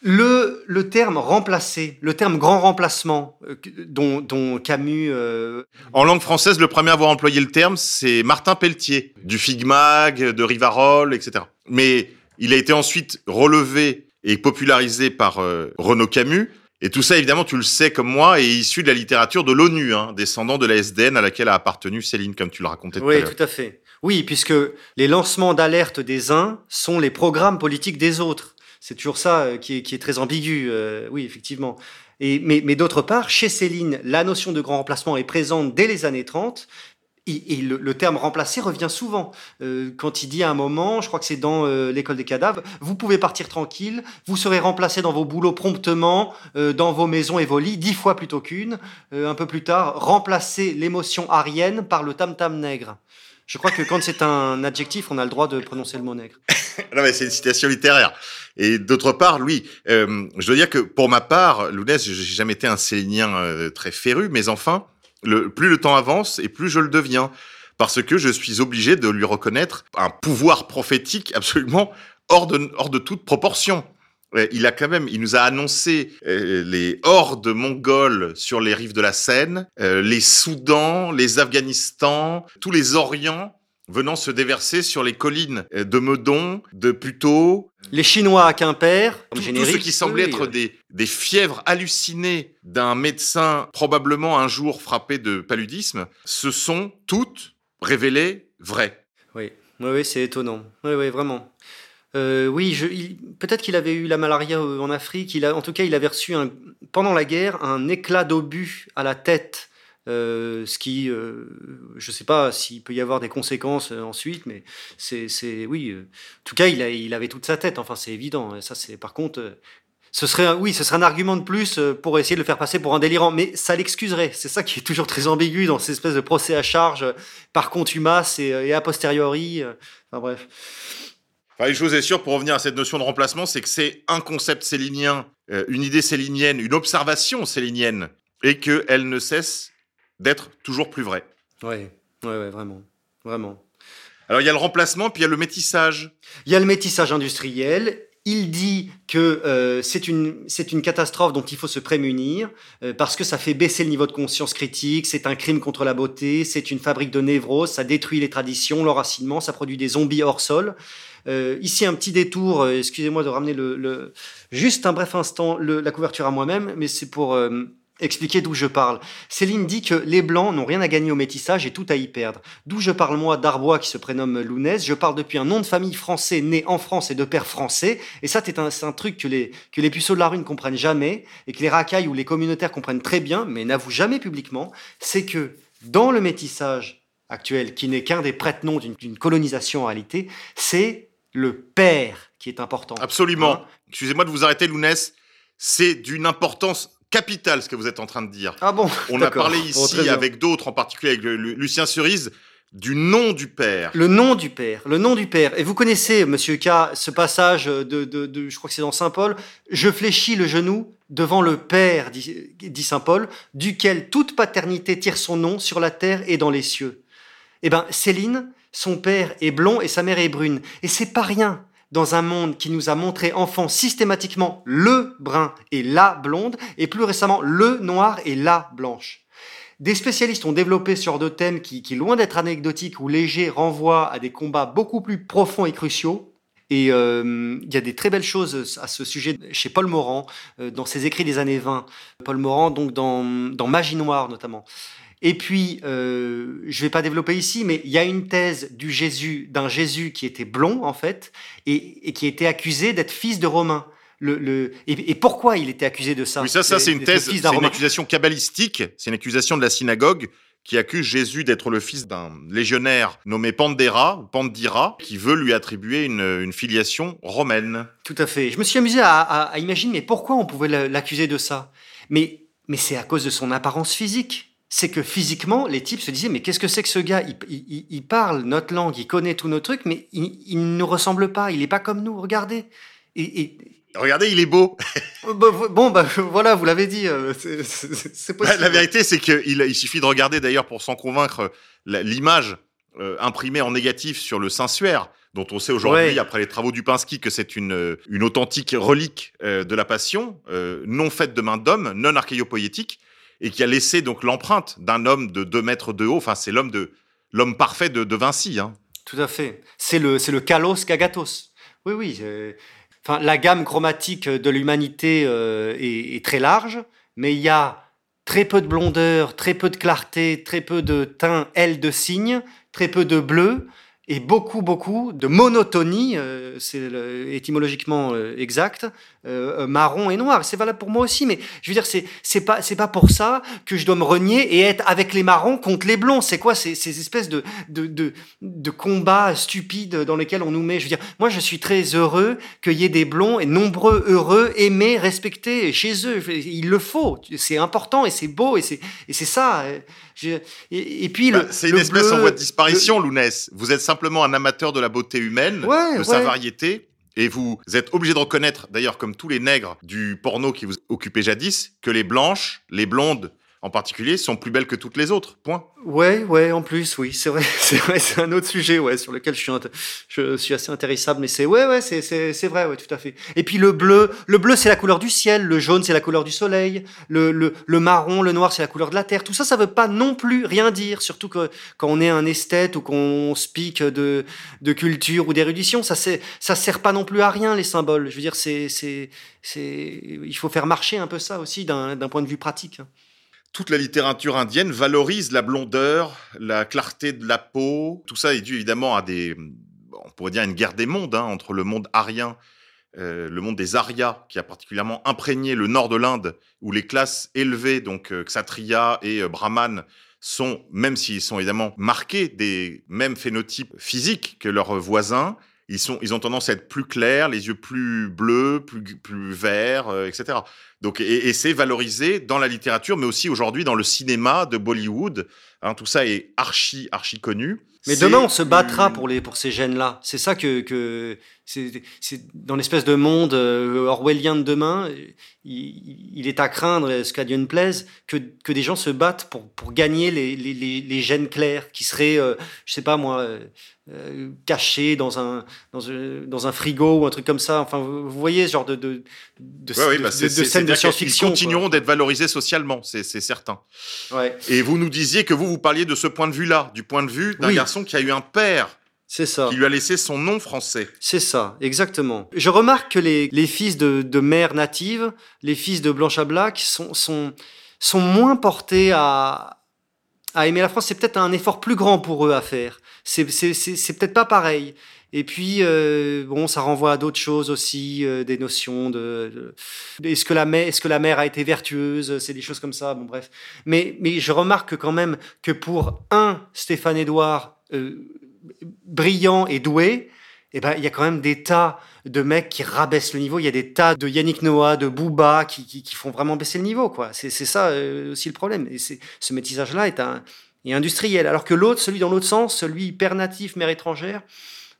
Le, le terme remplacer, le terme grand remplacement euh, dont, dont, Camus... Euh, en langue française, le premier à avoir employé le terme, c'est Martin Pelletier, du Figmag, de Rivarol, etc. Mais il a été ensuite relevé et popularisé par Renaud Camus, et tout ça, évidemment, tu le sais comme moi, est issu de la littérature de l'ONU, hein, descendant de la SDN à laquelle a appartenu Céline, comme tu le racontais tout à l'heure. Oui, tout à fait. Oui, puisque les lancements d'alerte des uns sont les programmes politiques des autres. C'est toujours ça euh, qui est, très ambigu. Euh, oui, effectivement. Et, mais, mais d'autre part, chez Céline, la notion de grand remplacement est présente dès les années 30, et, le, terme remplacer revient souvent. Euh, quand il dit à un moment, je crois que c'est dans euh, l'école des cadavres, vous pouvez partir tranquille, vous serez remplacé dans vos boulots promptement, euh, dans vos maisons et vos lits, dix fois plutôt qu'une. un peu plus tard, remplacer l'émotion arienne par le tam-tam nègre. Je crois que quand c'est un adjectif, on a le droit de prononcer le mot nègre. *laughs* non, mais c'est une citation littéraire. Et d'autre part, lui, je dois dire que pour ma part, Lounès, j'ai jamais été un Célinien très féru, mais enfin, plus le temps avance et plus je le deviens. Parce que je suis obligé de lui reconnaître un pouvoir prophétique absolument hors de, hors de toute proportion. Il a quand même, il nous a annoncé euh, les hordes mongoles sur les rives de la Seine, euh, les Soudans, les Afghanistan, tous les Orients venant se déverser sur les collines euh, de Meudon, de Puteaux, Les Chinois à Quimper, tout, tout ce qui semblait oui, être oui. des, des fièvres hallucinées d'un médecin probablement un jour frappé de paludisme, se sont toutes révélées vraies. Oui, oui, oui, c'est étonnant. Oui, oui, vraiment. Euh, oui, peut-être qu'il avait eu la malaria euh, en Afrique. Il a, en tout cas, il avait reçu un- pendant la guerre un éclat d'obus à la tête. Euh, ce qui, euh, je ne sais pas s'il peut y avoir des conséquences euh, ensuite, mais c'est, oui. en tout cas, il, avait toute sa tête. Enfin, c'est évident. Ça, c'est par contre, ce serait, oui, ce serait un argument de plus pour essayer de le faire passer pour un délirant, mais ça l'excuserait. C'est ça qui est toujours très ambigu dans ces espèces de procès à charge par contumace et, et a posteriori. Enfin bref. Enfin, une chose est sûre, pour revenir à cette notion de remplacement, c'est que c'est un concept célinien, une idée célinienne, une observation célinienne, et qu'elle ne cesse d'être toujours plus vraie. Oui, ouais, ouais, vraiment, vraiment. Alors il y a le remplacement, puis il y a le métissage. Il y a le métissage industriel. Il dit que euh, c'est une, c'est une catastrophe dont il faut se prémunir euh, parce que ça fait baisser le niveau de conscience critique, c'est un crime contre la beauté, c'est une fabrique de névrose, ça détruit les traditions, l'enracinement, ça produit des zombies hors sol. Euh, ici, un petit détour, euh, excusez-moi de ramener le, le- juste un bref instant le- la couverture à moi-même, mais c'est pour euh, expliquer d'où je parle. Céline dit que les Blancs n'ont rien à gagner au métissage et tout à y perdre. D'où je parle moi d'Arbois qui se prénomme Lounès. Je parle depuis un nom de famille français né en France et de père français. Et ça, c'est un, truc que les, que les puceaux de la rue ne comprennent jamais et que les racailles ou les communautaires comprennent très bien, mais n'avouent jamais publiquement. C'est que dans le métissage actuel, qui n'est qu'un des prête-noms d'une d'une colonisation en réalité, c'est le père qui est important. Absolument. Hein? Excusez-moi de vous arrêter, Lounès. C'est d'une importance capitale ce que vous êtes en train de dire. Ah bon On a parlé très ici bien. avec d'autres, en particulier avec le- le- Lucien Cerise, du nom du père. Le nom du père, le nom du père. Et vous connaissez, Monsieur K, ce passage de, de, de- je crois que c'est dans Saint Paul. Je fléchis le genou devant le Père, dit, dit Saint Paul, duquel toute paternité tire son nom sur la terre et dans les cieux. Eh ben, Céline, son père est blond et sa mère est brune. Et c'est pas rien dans un monde qui nous a montré enfant systématiquement le brun et la blonde, et plus récemment le noir et la blanche. Des spécialistes ont développé ce genre de thème qui, loin d'être anecdotique ou léger, renvoie à des combats beaucoup plus profonds et cruciaux. Et euh, il y a des très belles choses à ce sujet chez Paul Morand, euh, dans ses écrits des années 20. Paul Morand, donc dans, dans Magie Noire notamment. Et puis, euh, je ne vais pas développer ici, mais il y a une thèse du Jésus, d'un Jésus qui était blond en fait, et, et qui était accusé d'être fils de Romain. Le, le, et, et, pourquoi il était accusé de ça? Oui, ça, ça c'est une thèse, c'est une accusation kabbalistique, c'est une accusation de la synagogue qui accuse Jésus d'être le fils d'un légionnaire nommé Pandera, Pandira, qui veut lui attribuer une, une, filiation romaine. Tout à fait. Je me suis amusé à, à, à imaginer, mais pourquoi on pouvait l'accuser de ça? Mais, mais c'est à cause de son apparence physique c'est que physiquement, les types se disaient, mais qu'est-ce que c'est que ce gars? Il, il, il, parle notre langue, il connaît tous nos trucs, mais il, il ne nous ressemble pas, il n'est pas comme nous, regardez. Et, et... Regardez, il est beau. bon, bah, voilà, vous l'avez dit, euh, c'est possible. La vérité, c'est qu'il il suffit de regarder d'ailleurs pour s'en convaincre l'image euh, imprimée en négatif sur le Saint-Suaire, dont on sait aujourd'hui, ouais. après les travaux du Pinsky, que c'est une, une authentique relique euh, de la Passion, euh, non faite de main d'homme, non archéopoétique, et qui a laissé donc l'empreinte d'un homme de 2 mètres de haut. Enfin, c'est l'homme de l'homme parfait de, de Vinci. Hein. Tout à fait. C'est le c'est le Kalos Kagatos. Oui, oui. Enfin, la gamme chromatique de l'humanité euh, est, très large, mais il y a très peu de blondeur, très peu de clarté, très peu de teint aile de cygne, très peu de bleu et beaucoup, beaucoup de monotonie, euh, c'est étymologiquement euh, exact, euh, marron et noir. C'est valable pour moi aussi, mais je veux dire, c'est c'est pas c'est pas pour ça que je dois me renier et être avec les marrons contre les blonds. C'est quoi ces, ces espèces de, de de de combats stupides dans lesquels on nous met? Je veux dire, moi, je suis très heureux qu'il y ait des blonds et nombreux heureux, aimés, respectés chez eux. Il le faut. C'est important et c'est beau et c'est et c'est ça. Je, et, et, puis bah, le c'est une le espèce bleu, en voie de disparition, le... Lounès. Vous êtes simplement un amateur de la beauté humaine, ouais, de ouais. sa variété. Et vous êtes obligé de reconnaître, d'ailleurs, comme tous les nègres du porno qui vous occupaient jadis, que les blanches, les blondes en particulier sont plus belles que toutes les autres. Point. Ouais, ouais, en plus, oui, c'est vrai, *laughs* c'est vrai, c'est un autre sujet, ouais, sur lequel je suis, assez intéressable, mais c'est, ouais, ouais, c'est, c'est, vrai, ouais, tout à fait. Et puis le bleu, le bleu, c'est la couleur du ciel, le jaune, c'est la couleur du soleil, le, le, le marron, le noir, c'est la couleur de la terre. Tout ça, ça veut pas non plus rien dire, surtout que quand on est un esthète ou qu'on se pique de, de culture ou d'érudition, ça, c'est, ça sert pas non plus à rien les symboles. Je veux dire, c'est, c'est, c'est, il faut faire marcher un peu ça aussi d'un, d'un point de vue pratique. Toute la littérature indienne valorise la blondeur, la clarté de la peau. Tout ça est dû évidemment à des, on pourrait dire, une guerre des mondes hein, entre le monde arien, euh, le monde des Aryas, qui a particulièrement imprégné le nord de l'Inde, où les classes élevées, donc euh, Kshatriya et euh, Brahman, sont, même s'ils sont évidemment marqués des mêmes phénotypes physiques que leurs voisins, ils, sont, ils ont tendance à être plus clairs, les yeux plus bleus, plus, plus verts, euh, etc. Donc, et, c'est valorisé dans la littérature, mais aussi aujourd'hui dans le cinéma de Bollywood. Hein, tout ça est archi, archi connu. Mais demain, on se battra pour, les, pour ces gènes-là. C'est ça que, que c'est dans l'espèce de monde euh, orwellien de demain, il, il est à craindre, ce qu'à Dieu ne plaise, que, que des gens se battent pour, pour gagner les, les, les, les gènes clairs qui seraient, euh, je sais pas moi, euh, euh, cachés dans un, dans, un, dans un frigo ou un truc comme ça. Enfin, vous, voyez ce genre de, de, de, Ouais, de- bah, de- science-fiction. continueront d'être valorisés socialement, c'est certain. Ouais, Et vous nous disiez que vous, vous parliez de ce point de vue-là, du point de vue d'un Oui. garçon qui a eu un père c'est ça. qui lui a laissé son nom français. C'est ça, exactement. Je remarque que les, les fils de, de mères natives, les fils de Blanche à Black, sont, sont, sont moins portés à, à aimer la France. C'est peut-être un effort plus grand pour eux à faire. C'est peut-être pas pareil. Et puis, euh, bon, ça renvoie à d'autres choses aussi, euh, des notions de, de- est-ce que la mère, est-ce que la mère a été vertueuse, c'est des choses comme ça. Bon, bref. Mais, mais je remarque quand même que pour un Stéphane Édouard euh, brillant et doué, eh ben, il y a quand même des tas de mecs qui rabaissent le niveau. Il y a des tas de Yannick Noah, de Booba qui, font vraiment baisser le niveau. quoi. C'est ça euh, aussi le problème. Et ce métissage-là est, un, industriel. Alors que l'autre, celui dans l'autre sens, celui père natif, mère étrangère,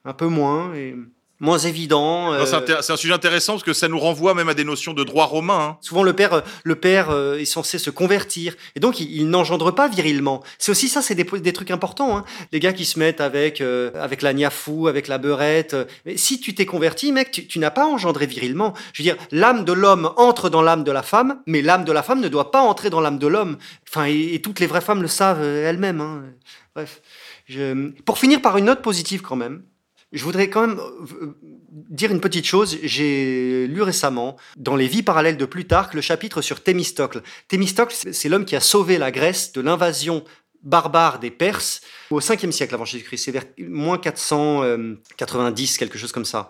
un peu moins, et moins évident. Euh, c'est un sujet intéressant parce que ça nous renvoie même à des notions de droit romain. hein. Souvent, le père, euh, le père euh, est censé se convertir, et donc il, il n'engendre pas virilement. C'est aussi ça, c'est des, des trucs importants. Hein. Les gars qui se mettent avec euh, avec la niafou, avec la beurette. euh, mais si tu t'es converti, mec, tu, tu n'as pas engendré virilement. Je veux dire, l'âme de l'homme entre dans l'âme de la femme, mais l'âme de la femme ne doit pas entrer dans l'âme de l'homme. Enfin, et, et toutes les vraies femmes le savent elles-mêmes. Hein. Bref, je... pour finir par une note positive quand même. Je voudrais quand même euh, dire une petite chose. J'ai lu récemment, dans les vies parallèles de Plutarque, le chapitre sur Thémistocle. Thémistocle, c'est l'homme qui a sauvé la Grèce de l'invasion barbare des Perses au 5e siècle avant Jésus-Christ. C'est vers moins 490, quelque chose comme ça.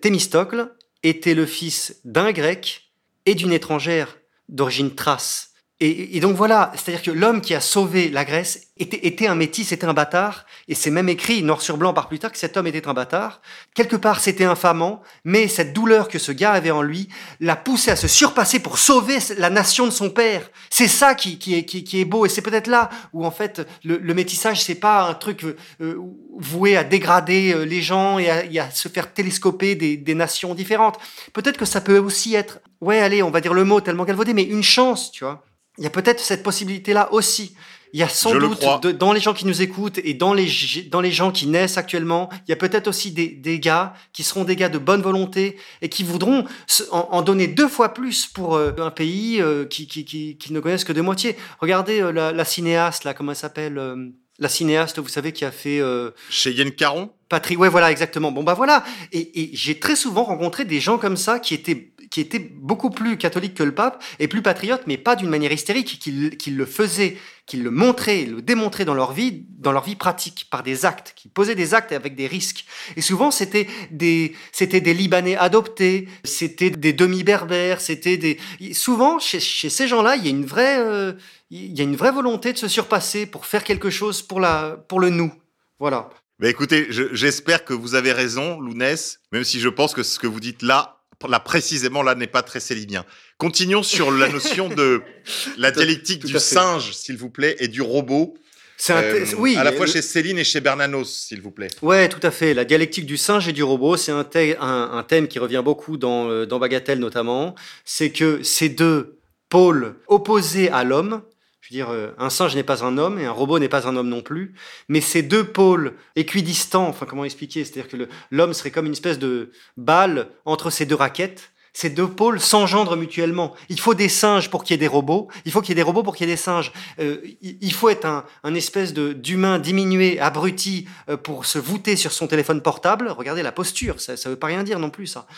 Thémistocle était le fils d'un grec et d'une étrangère d'origine thrace. Et, et donc voilà, c'est-à-dire que l'homme qui a sauvé la Grèce était, était un métis, était un bâtard, et c'est même écrit noir sur blanc par Plutarque que cet homme était un bâtard. Quelque part, c'était infamant, mais cette douleur que ce gars avait en lui l'a poussé à se surpasser pour sauver la nation de son père. C'est ça qui, qui, est, qui, est beau, et c'est peut-être là où en fait le, le métissage, c'est pas un truc euh, voué à dégrader euh, les gens et à, et à se faire télescoper des, des nations différentes. Peut-être que ça peut aussi être, ouais, allez, on va dire le mot tellement galvaudé, mais une chance, tu vois. Il y a peut-être cette possibilité-là aussi. Il y a sans Je doute, de- dans les gens qui nous écoutent et dans les, dans les gens qui naissent actuellement, il y a peut-être aussi des, des gars qui seront des gars de bonne volonté et qui voudront se- en, en donner deux fois plus pour euh, un pays euh, qui, qui, qui, qui ne connaissent que de moitié. Regardez euh, la, la cinéaste, là, comment elle s'appelle euh, La cinéaste, vous savez, qui a fait... euh, Chez Yann Caron, Patrick, ouais, voilà, exactement. Bon, bah voilà. Et, et j'ai très souvent rencontré des gens comme ça qui étaient, qui étaient beaucoup plus catholiques que le pape et plus patriotes, mais pas d'une manière hystérique, qui, qui le faisaient, qui le montraient, le démontraient dans leur vie, dans leur vie pratique, par des actes, qui posaient des actes avec des risques. Et souvent, c'était des, des Libanais adoptés, c'était des demi-berbères, c'était des. Souvent, chez, ces gens-là, il y a une vraie, euh, il y a une vraie volonté de se surpasser pour faire quelque chose pour la, pour le nous. Voilà. bah écoutez, je- j'espère que vous avez raison, Lounès, même si je pense que ce que vous dites là, là précisément là, n'est pas très célinien. Continuons sur la notion de *laughs* la dialectique tout du singe, s'il vous plaît, et du robot. C'est un, Euh, oui, à la fois le- chez Céline et chez Bernanos, s'il vous plaît. Ouais, tout à fait. La dialectique du singe et du robot, c'est un, thè- un- un thème qui revient beaucoup dans, euh, dans Bagatelle notamment. C'est que ces deux pôles opposés à l'homme, je veux dire, euh, un singe n'est pas un homme et un robot n'est pas un homme non plus. Mais ces deux pôles équidistants, enfin comment expliquer? C'est-à-dire que l'homme serait comme une espèce de balle entre ces deux raquettes. Ces deux pôles s'engendrent mutuellement. Il faut des singes pour qu'il y ait des robots. Il faut qu'il y ait des robots pour qu'il y ait des singes. Euh, il faut être un, un espèce d'humain diminué, abruti, euh, pour se voûter sur son téléphone portable. Regardez la posture, ça ne veut pas rien dire non plus ça.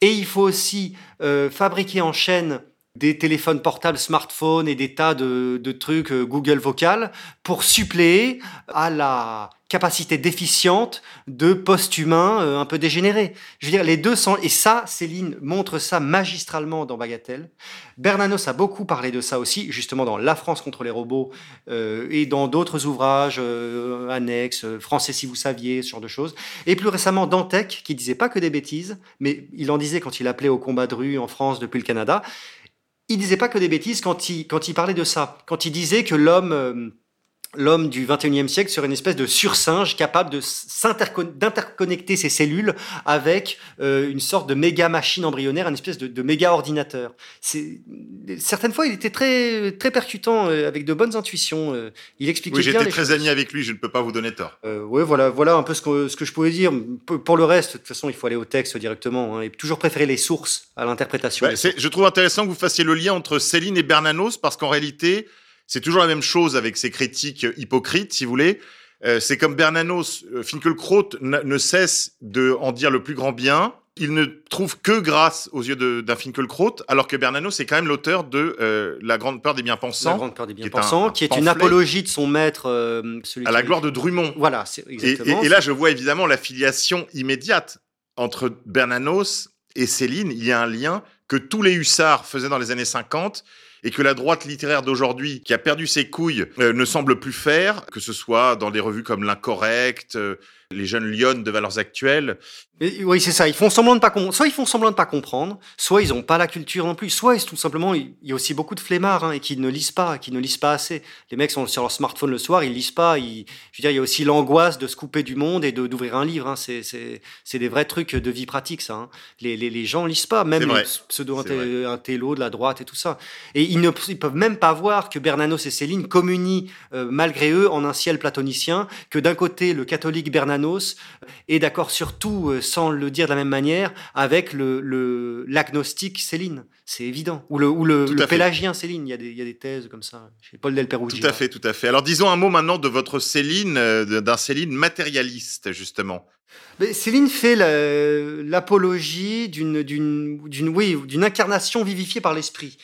Et il faut aussi euh, fabriquer en chaîne des téléphones portables, smartphones et des tas de, trucs euh, Google Vocal pour suppléer à la capacité déficiente de post-humains euh, un peu dégénérés. Je veux dire, les deux sont... Et ça, Céline montre ça magistralement dans Bagatelle. Bernanos a beaucoup parlé de ça aussi, justement dans La France contre les robots euh, et dans d'autres ouvrages annexes, Français si vous saviez, ce genre de choses. Et plus récemment, Dantec, qui disait pas que des bêtises, mais il en disait quand il appelait au combat de rue en France depuis le Canada. Il disait pas que des bêtises quand il, quand il parlait de ça, quand il disait que l'homme euh, l'homme du 21e siècle serait une espèce de sursinge capable d'interconnecter ses cellules avec euh, une sorte de méga machine embryonnaire, une espèce de, de méga ordinateur. Certaines fois il était très très percutant euh, avec de bonnes intuitions. euh, il expliquait Oui, bien j'étais très choses. ami avec lui, je ne peux pas vous donner tort. Ouais, voilà, voilà un peu ce que, ce que je pouvais dire. Pour le reste, de toute façon, il faut aller au texte directement hein, et toujours préférer les sources à l'interprétation. Bah, je trouve intéressant que vous fassiez le lien entre Céline et Bernanos parce qu'en réalité, c'est toujours la même chose avec ces critiques hypocrites, si vous voulez. Euh, c'est comme Bernanos, euh, Finkielkraut n- ne cesse de en dire le plus grand bien. Il ne trouve que grâce aux yeux d'un Finkielkraut, alors que Bernanos est quand même l'auteur de euh, La Grande Peur des La Bien-Pensants, grande peur des qui est bien-pensants, un- un qui est une apologie de son maître, euh, celui à la gloire de Drummond. Voilà, c'est Et, exactement. et- et là, je vois évidemment la filiation immédiate entre Bernanos et Céline. Il y a un lien que tous les hussards faisaient dans les années 50 et que la droite littéraire d'aujourd'hui, qui a perdu ses couilles, euh, ne semble plus faire, que ce soit dans des revues comme L'Incorrect, euh, les jeunes lionnes de valeurs actuelles. Et- oui, c'est ça. Ils font semblant de pas com- soit ils font semblant de pas comprendre, soit ils ont pas la culture non plus, soit ils, tout simplement il y a aussi beaucoup de flemmards hein, et qui ne lisent pas, qui ne lisent pas assez. Les mecs sont sur leur smartphone le soir, ils lisent pas. Ils, je veux dire, il y a aussi l'angoisse de se couper du monde et d'ouvrir un livre. Hein. C'est des vrais trucs de vie pratique ça. hein. Les, les les gens lisent pas, même les pseudo C'est vrai. intello de la droite et tout ça. Et ils ne ils peuvent même pas voir que Bernanos et Céline communient euh, malgré eux en un ciel platonicien, que d'un côté le catholique Bernanos est d'accord sur tout euh, sans le dire de la même manière avec le l'agnostique Céline. C'est évident. Ou le, ou le, pélagien Céline. Il y, a des, il y a des thèses comme ça. Chez Paul Del Perugia. Tout à fait, tout à fait. Alors disons un mot maintenant de votre Céline, euh, d'un Céline matérialiste, justement. Mais Céline fait la- l'apologie d'une oui d'une incarnation vivifiée par l'esprit.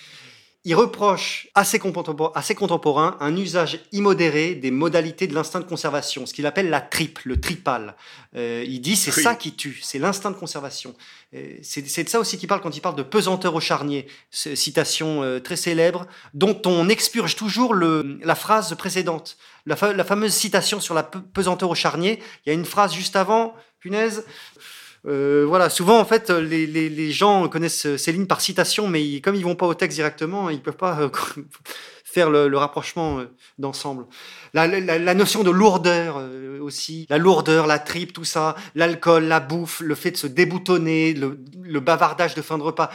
Il reproche à ses, contemporains, à ses contemporains un usage immodéré des modalités de l'instinct de conservation, ce qu'il appelle la tripe, le tripal. Euh, il dit c'est Oui. ça qui tue, c'est l'instinct de conservation. Euh, C'est de ça aussi qu'il parle quand il parle de pesanteur au charnier, citation euh, très célèbre, dont on expurge toujours le, la phrase précédente. La, fa- la fameuse citation sur la pe- pesanteur au charnier, il y a une phrase juste avant, punaise. Euh, voilà, souvent en fait, les, gens connaissent Céline par citation, mais comme ils vont pas au texte directement, ils peuvent pas euh, *laughs* faire le, rapprochement euh, d'ensemble. La, notion de lourdeur aussi, la lourdeur, la tripe, tout ça, l'alcool, la bouffe, le fait de se déboutonner, le, bavardage de fin de repas.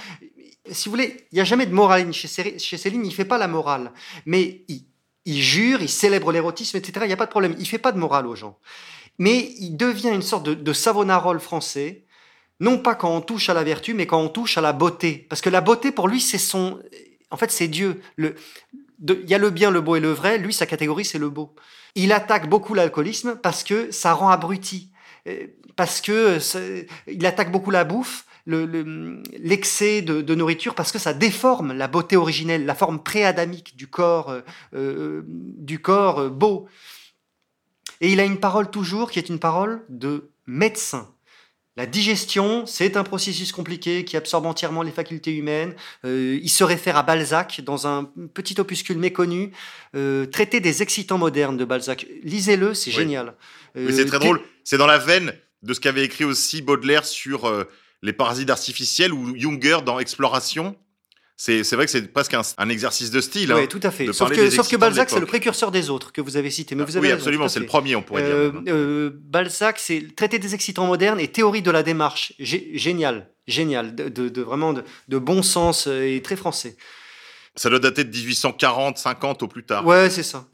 Si vous voulez, il n'y a jamais de morale chez, Cé- chez Céline, il fait pas la morale, mais il, il jure, il célèbre l'érotisme, etc. Il n'y a pas de problème, il fait pas de morale aux gens mais il devient une sorte de, savonarole français, non pas quand on touche à la vertu, mais quand on touche à la beauté. Parce que la beauté, pour lui, c'est son... En fait, c'est Dieu. Il y a le bien, le beau et le vrai. Lui, sa catégorie, c'est le beau. Il attaque beaucoup l'alcoolisme parce que ça rend abruti. Euh, Parce que il attaque beaucoup la bouffe, le- le- l'excès de, nourriture, parce que ça déforme la beauté originelle, la forme pré-adamique du corps, euh, euh, du corps beau. Et il a une parole toujours qui est une parole de médecin. La digestion, c'est un processus compliqué qui absorbe entièrement les facultés humaines. Euh, il se réfère à Balzac dans un petit opuscule méconnu, euh, Traité des excitants modernes de Balzac. Lisez-le, c'est Oui. génial. Mais c'est Euh, très drôle. C'est dans la veine de ce qu'avait écrit aussi Baudelaire sur euh, les parasites artificiels ou Junger dans Exploration. C'est vrai que c'est presque un, un exercice de style. Oui, hein. tout à fait. Sauf que, sauf que Balzac, c'est le précurseur des autres que vous avez cité. Mais vous avez oui, raison, absolument, c'est le premier, on pourrait Euh, dire. même. euh, Balzac, c'est traité des excitants modernes et théorie de la démarche. Gé- génial, génial, de, de- de- vraiment de, de bon sens euh, et très français. Ça doit dater de 1840, 50 au plus tard. Ouais, c'est ça.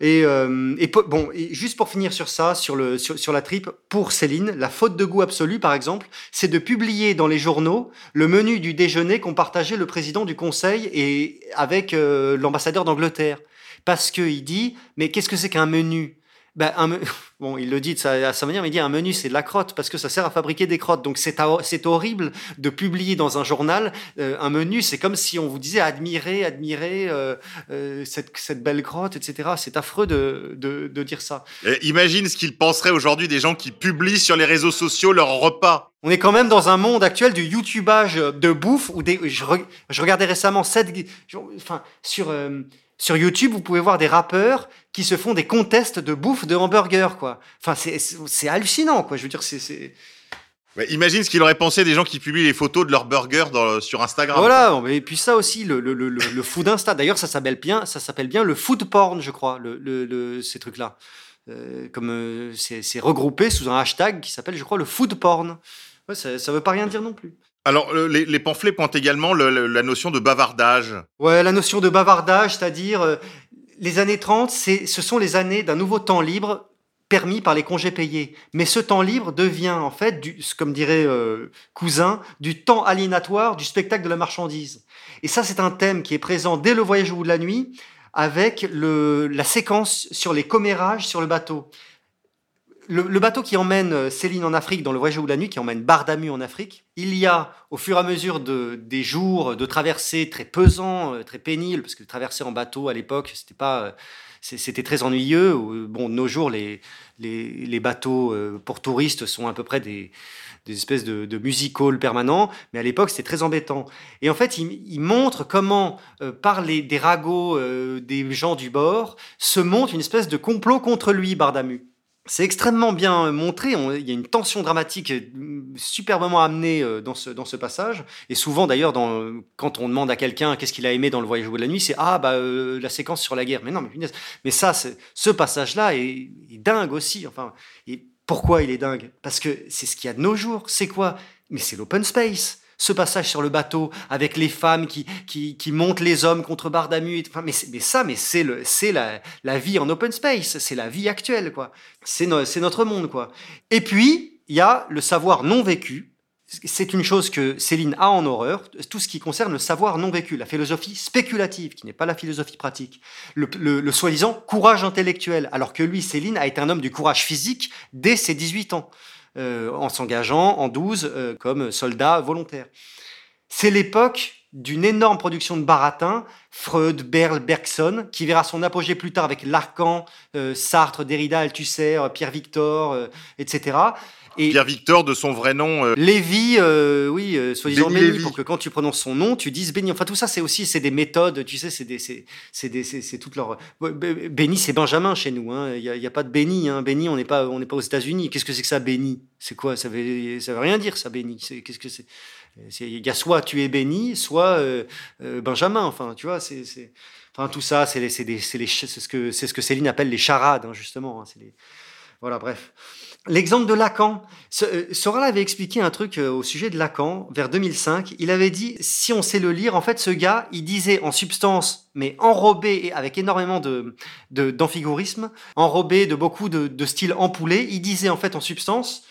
Et, euh, bon, juste pour finir sur ça, sur, le, sur, sur la tripe, pour Céline, la faute de goût absolue, par exemple, c'est de publier dans les journaux le menu du déjeuner qu'ont partagé le président du Conseil et avec euh, l'ambassadeur d'Angleterre. Parce qu'il dit, mais qu'est-ce que c'est qu'un menu? Ben, un me- *laughs* Bon, il le dit de sa, à sa manière, mais il dit un menu, c'est de la crotte, parce que ça sert à fabriquer des crottes. Donc c'est à- c'est horrible de publier dans un journal euh, un menu. C'est comme si on vous disait admirez, admirez euh, euh, cette, cette belle crotte, etc. C'est affreux de, de, de dire ça. Et imagine ce qu'ils penseraient aujourd'hui des gens qui publient sur les réseaux sociaux leurs repas. On est quand même dans un monde actuel du youtubage de bouffe où des, je, re- je regardais récemment cette, enfin, sur, sur YouTube, vous pouvez voir des rappeurs qui se font des contests de bouffe de hamburgers, quoi. Enfin, c'est- hallucinant, quoi. Je veux dire, c'est-. Ouais, imagine ce qu'ils auraient pensé des gens qui publient les photos de leurs burgers dans- sur Instagram. Voilà, et puis ça aussi, le, le, le, le, le food Insta. D'ailleurs, ça s'appelle bien, ça s'appelle bien le food porn, je crois, ces trucs-là. Euh, comme euh, c'est regroupé sous un hashtag qui s'appelle, je crois, le food porn. Ouais, ça, ça veut pas rien dire non plus. Alors, les, les pamphlets pointent également le- le- la notion de bavardage. Ouais, la notion de bavardage, c'est-à-dire euh, les années 30, c'est, ce sont les années d'un nouveau temps libre permis par les congés payés. Mais ce temps libre devient en fait, comme dirait euh, Cousin, du temps aliénatoire du spectacle de la marchandise. Et ça, c'est un thème qui est présent dès le voyage au bout de la nuit, avec la séquence sur les commérages sur le bateau. Le, bateau qui emmène euh, Céline en Afrique dans le voyage de la nuit, qui emmène Bardamu en Afrique, il y a, au fur et à mesure de, des jours de traversée très pesants, euh, très pénibles, parce que traverser en bateau à l'époque, c'était pas, euh, c'était très ennuyeux. Ou, Bon, de nos jours, les, les, bateaux pour touristes sont à peu près des, des espèces de, music halls permanents, mais à l'époque, c'était très embêtant. Et en fait, il, montre comment, par les, des ragots des gens du bord, se monte une espèce de complot contre lui, Bardamu. C'est extrêmement bien montré. On- il y a une tension dramatique euh, superbement amenée euh, dans ce, dans ce passage. Et souvent, d'ailleurs, quand on demande à quelqu'un qu'est-ce qu'il a aimé dans le voyage au bout de la nuit, c'est ah bah euh, la séquence sur la guerre. Mais non, mais, mais ça, ce passage-là est, est dingue aussi. Enfin, et pourquoi il est dingue? Parce que c'est ce qu'il y a de nos jours. C'est quoi? Mais c'est l'open space. Ce passage sur le bateau avec les femmes qui, qui, montent les hommes contre Bardamu. mais, ça, mais c'est la, vie en open space. C'est la vie actuelle, quoi. C'est no- c'est notre monde, quoi. Et puis, il y a le savoir non vécu. C'est une chose que Céline a en horreur, tout ce qui concerne le savoir non vécu, la philosophie spéculative, qui n'est pas la philosophie pratique, le, soi-disant courage intellectuel, alors que lui, Céline, a été un homme du courage physique dès ses 18 ans, en s'engageant en 12 euh, comme soldat volontaire. C'est l'époque d'une énorme production de baratins, Freud, Berle, Bergson, qui verra son apogée plus tard avec Lacan, euh, Sartre, Derrida, Althusser, euh, Pierre Victor, euh, etc. Et Pierre Victor, de son vrai nom, euh, Lévy, euh, oui, euh, soi-disant Béni pour que quand tu prononces son nom, tu dises Béni. Enfin, tout ça, c'est aussi c'est des méthodes, tu sais, c'est des, c'est, c'est des, c'est, c'est toute leur. Béni, c'est Benjamin chez nous. hein. Il n'y a, y a pas de Béni. Hein. Béni, on n'est pas, on n'est pas aux États-Unis. Qu'est-ce que c'est que ça, Béni C'est quoi? Ça veut, ça veut rien dire, ça, Béni. C'est, qu'est-ce que c'est? Il y a soit tu es béni, soit euh, euh, Benjamin. Enfin, tu vois, c'est, c'est- enfin tout ça, c'est, les- c'est, des- c'est, les, c'est ce que, c'est ce que Céline appelle les charades, hein, justement. C'est les, voilà, bref. L'exemple de Lacan. Euh, Sorel avait expliqué un truc euh, au sujet de Lacan vers 2005. Il avait dit, si on sait le lire, en fait, ce gars, il disait en substance, mais enrobé et avec énormément de d'amphigourisme, enrobé de beaucoup de, de styles empoulés, il disait en fait en substance,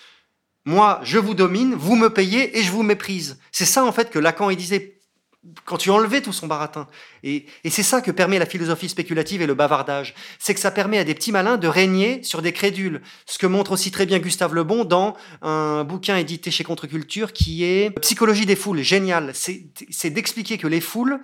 moi, je vous domine, vous me payez et je vous méprise. C'est ça en fait que Lacan il disait quand tu enlevais tout son baratin. Et, c'est ça que permet la philosophie spéculative et le bavardage. C'est que ça permet à des petits malins de régner sur des crédules. Ce que montre aussi très bien Gustave Le Bon dans un bouquin édité chez Contre-Culture qui est Psychologie des foules. Génial. C'est d'expliquer que les foules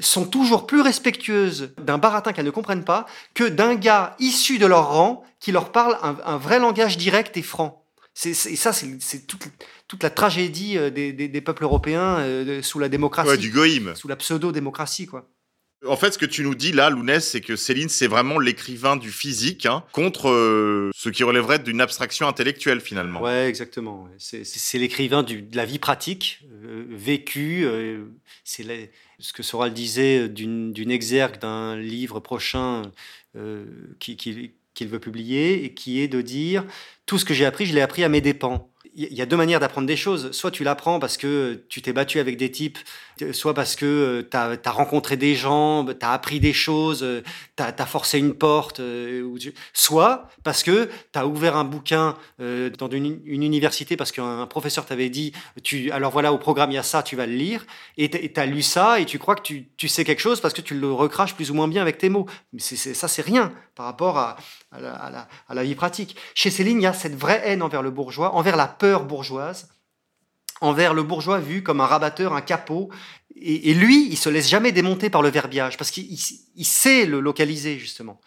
sont toujours plus respectueuses d'un baratin qu'elles ne comprennent pas que d'un gars issu de leur rang qui leur parle un vrai langage direct et franc. Et ça, c'est toute, toute la tragédie euh, des, des- des peuples européens euh, sous la démocratie, ouais, du goïm. sous la pseudo-démocratie, quoi. En fait, ce que tu nous dis là, Lounès, c'est que Céline, c'est vraiment l'écrivain du physique hein, contre euh, ce qui relèverait d'une abstraction intellectuelle finalement. Ouais, exactement. C'est- l'écrivain de la vie pratique, euh, vécue. c'est ce que Soral disait d'une exergue d'un livre prochain qui- qui- qu'il veut publier et qui est de dire tout ce que j'ai appris, je l'ai appris à mes dépens. il y a deux manières d'apprendre des choses. Soit tu l'apprends parce que tu t'es battu avec des types, soit parce que tu as, rencontré des gens, tu as appris des choses, tu as, forcé une porte, soit parce que tu as ouvert un bouquin dans une, université parce qu'un professeur t'avait dit, alors voilà, au programme il y a ça, tu vas le lire, et tu as lu ça et tu crois que tu, tu, sais quelque chose parce que tu le recraches plus ou moins bien avec tes mots. Mais ça, c'est rien par rapport à, la, à la vie pratique. Chez Céline, il y a cette vraie haine envers le bourgeois, envers la peur bourgeoise, envers le bourgeois vu comme un rabatteur, un capot. Et, lui, il se laisse jamais démonter par le verbiage, parce qu'il sait le localiser, justement.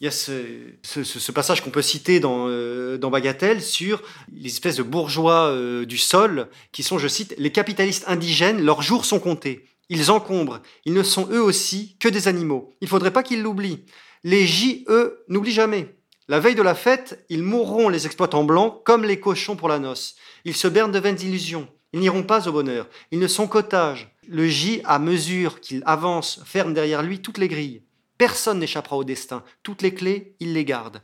Il y a ce, passage qu'on peut citer dans, euh, dans, Bagatelle sur les espèces de bourgeois euh, du sol, qui sont, je cite, les capitalistes indigènes, leurs jours sont comptés. Ils encombrent. Ils ne sont eux aussi que des animaux. Il faudrait pas qu'ils l'oublient. Les J, eux, n'oublient jamais. La veille de la fête, ils mourront les exploitants blancs comme les cochons pour la noce. Ils se bernent de vaines illusions. Ils n'iront pas au bonheur. Ils ne sont qu'otages. Le J, à mesure qu'il avance, ferme derrière lui toutes les grilles. Personne n'échappera au destin. Toutes les clés, il les garde.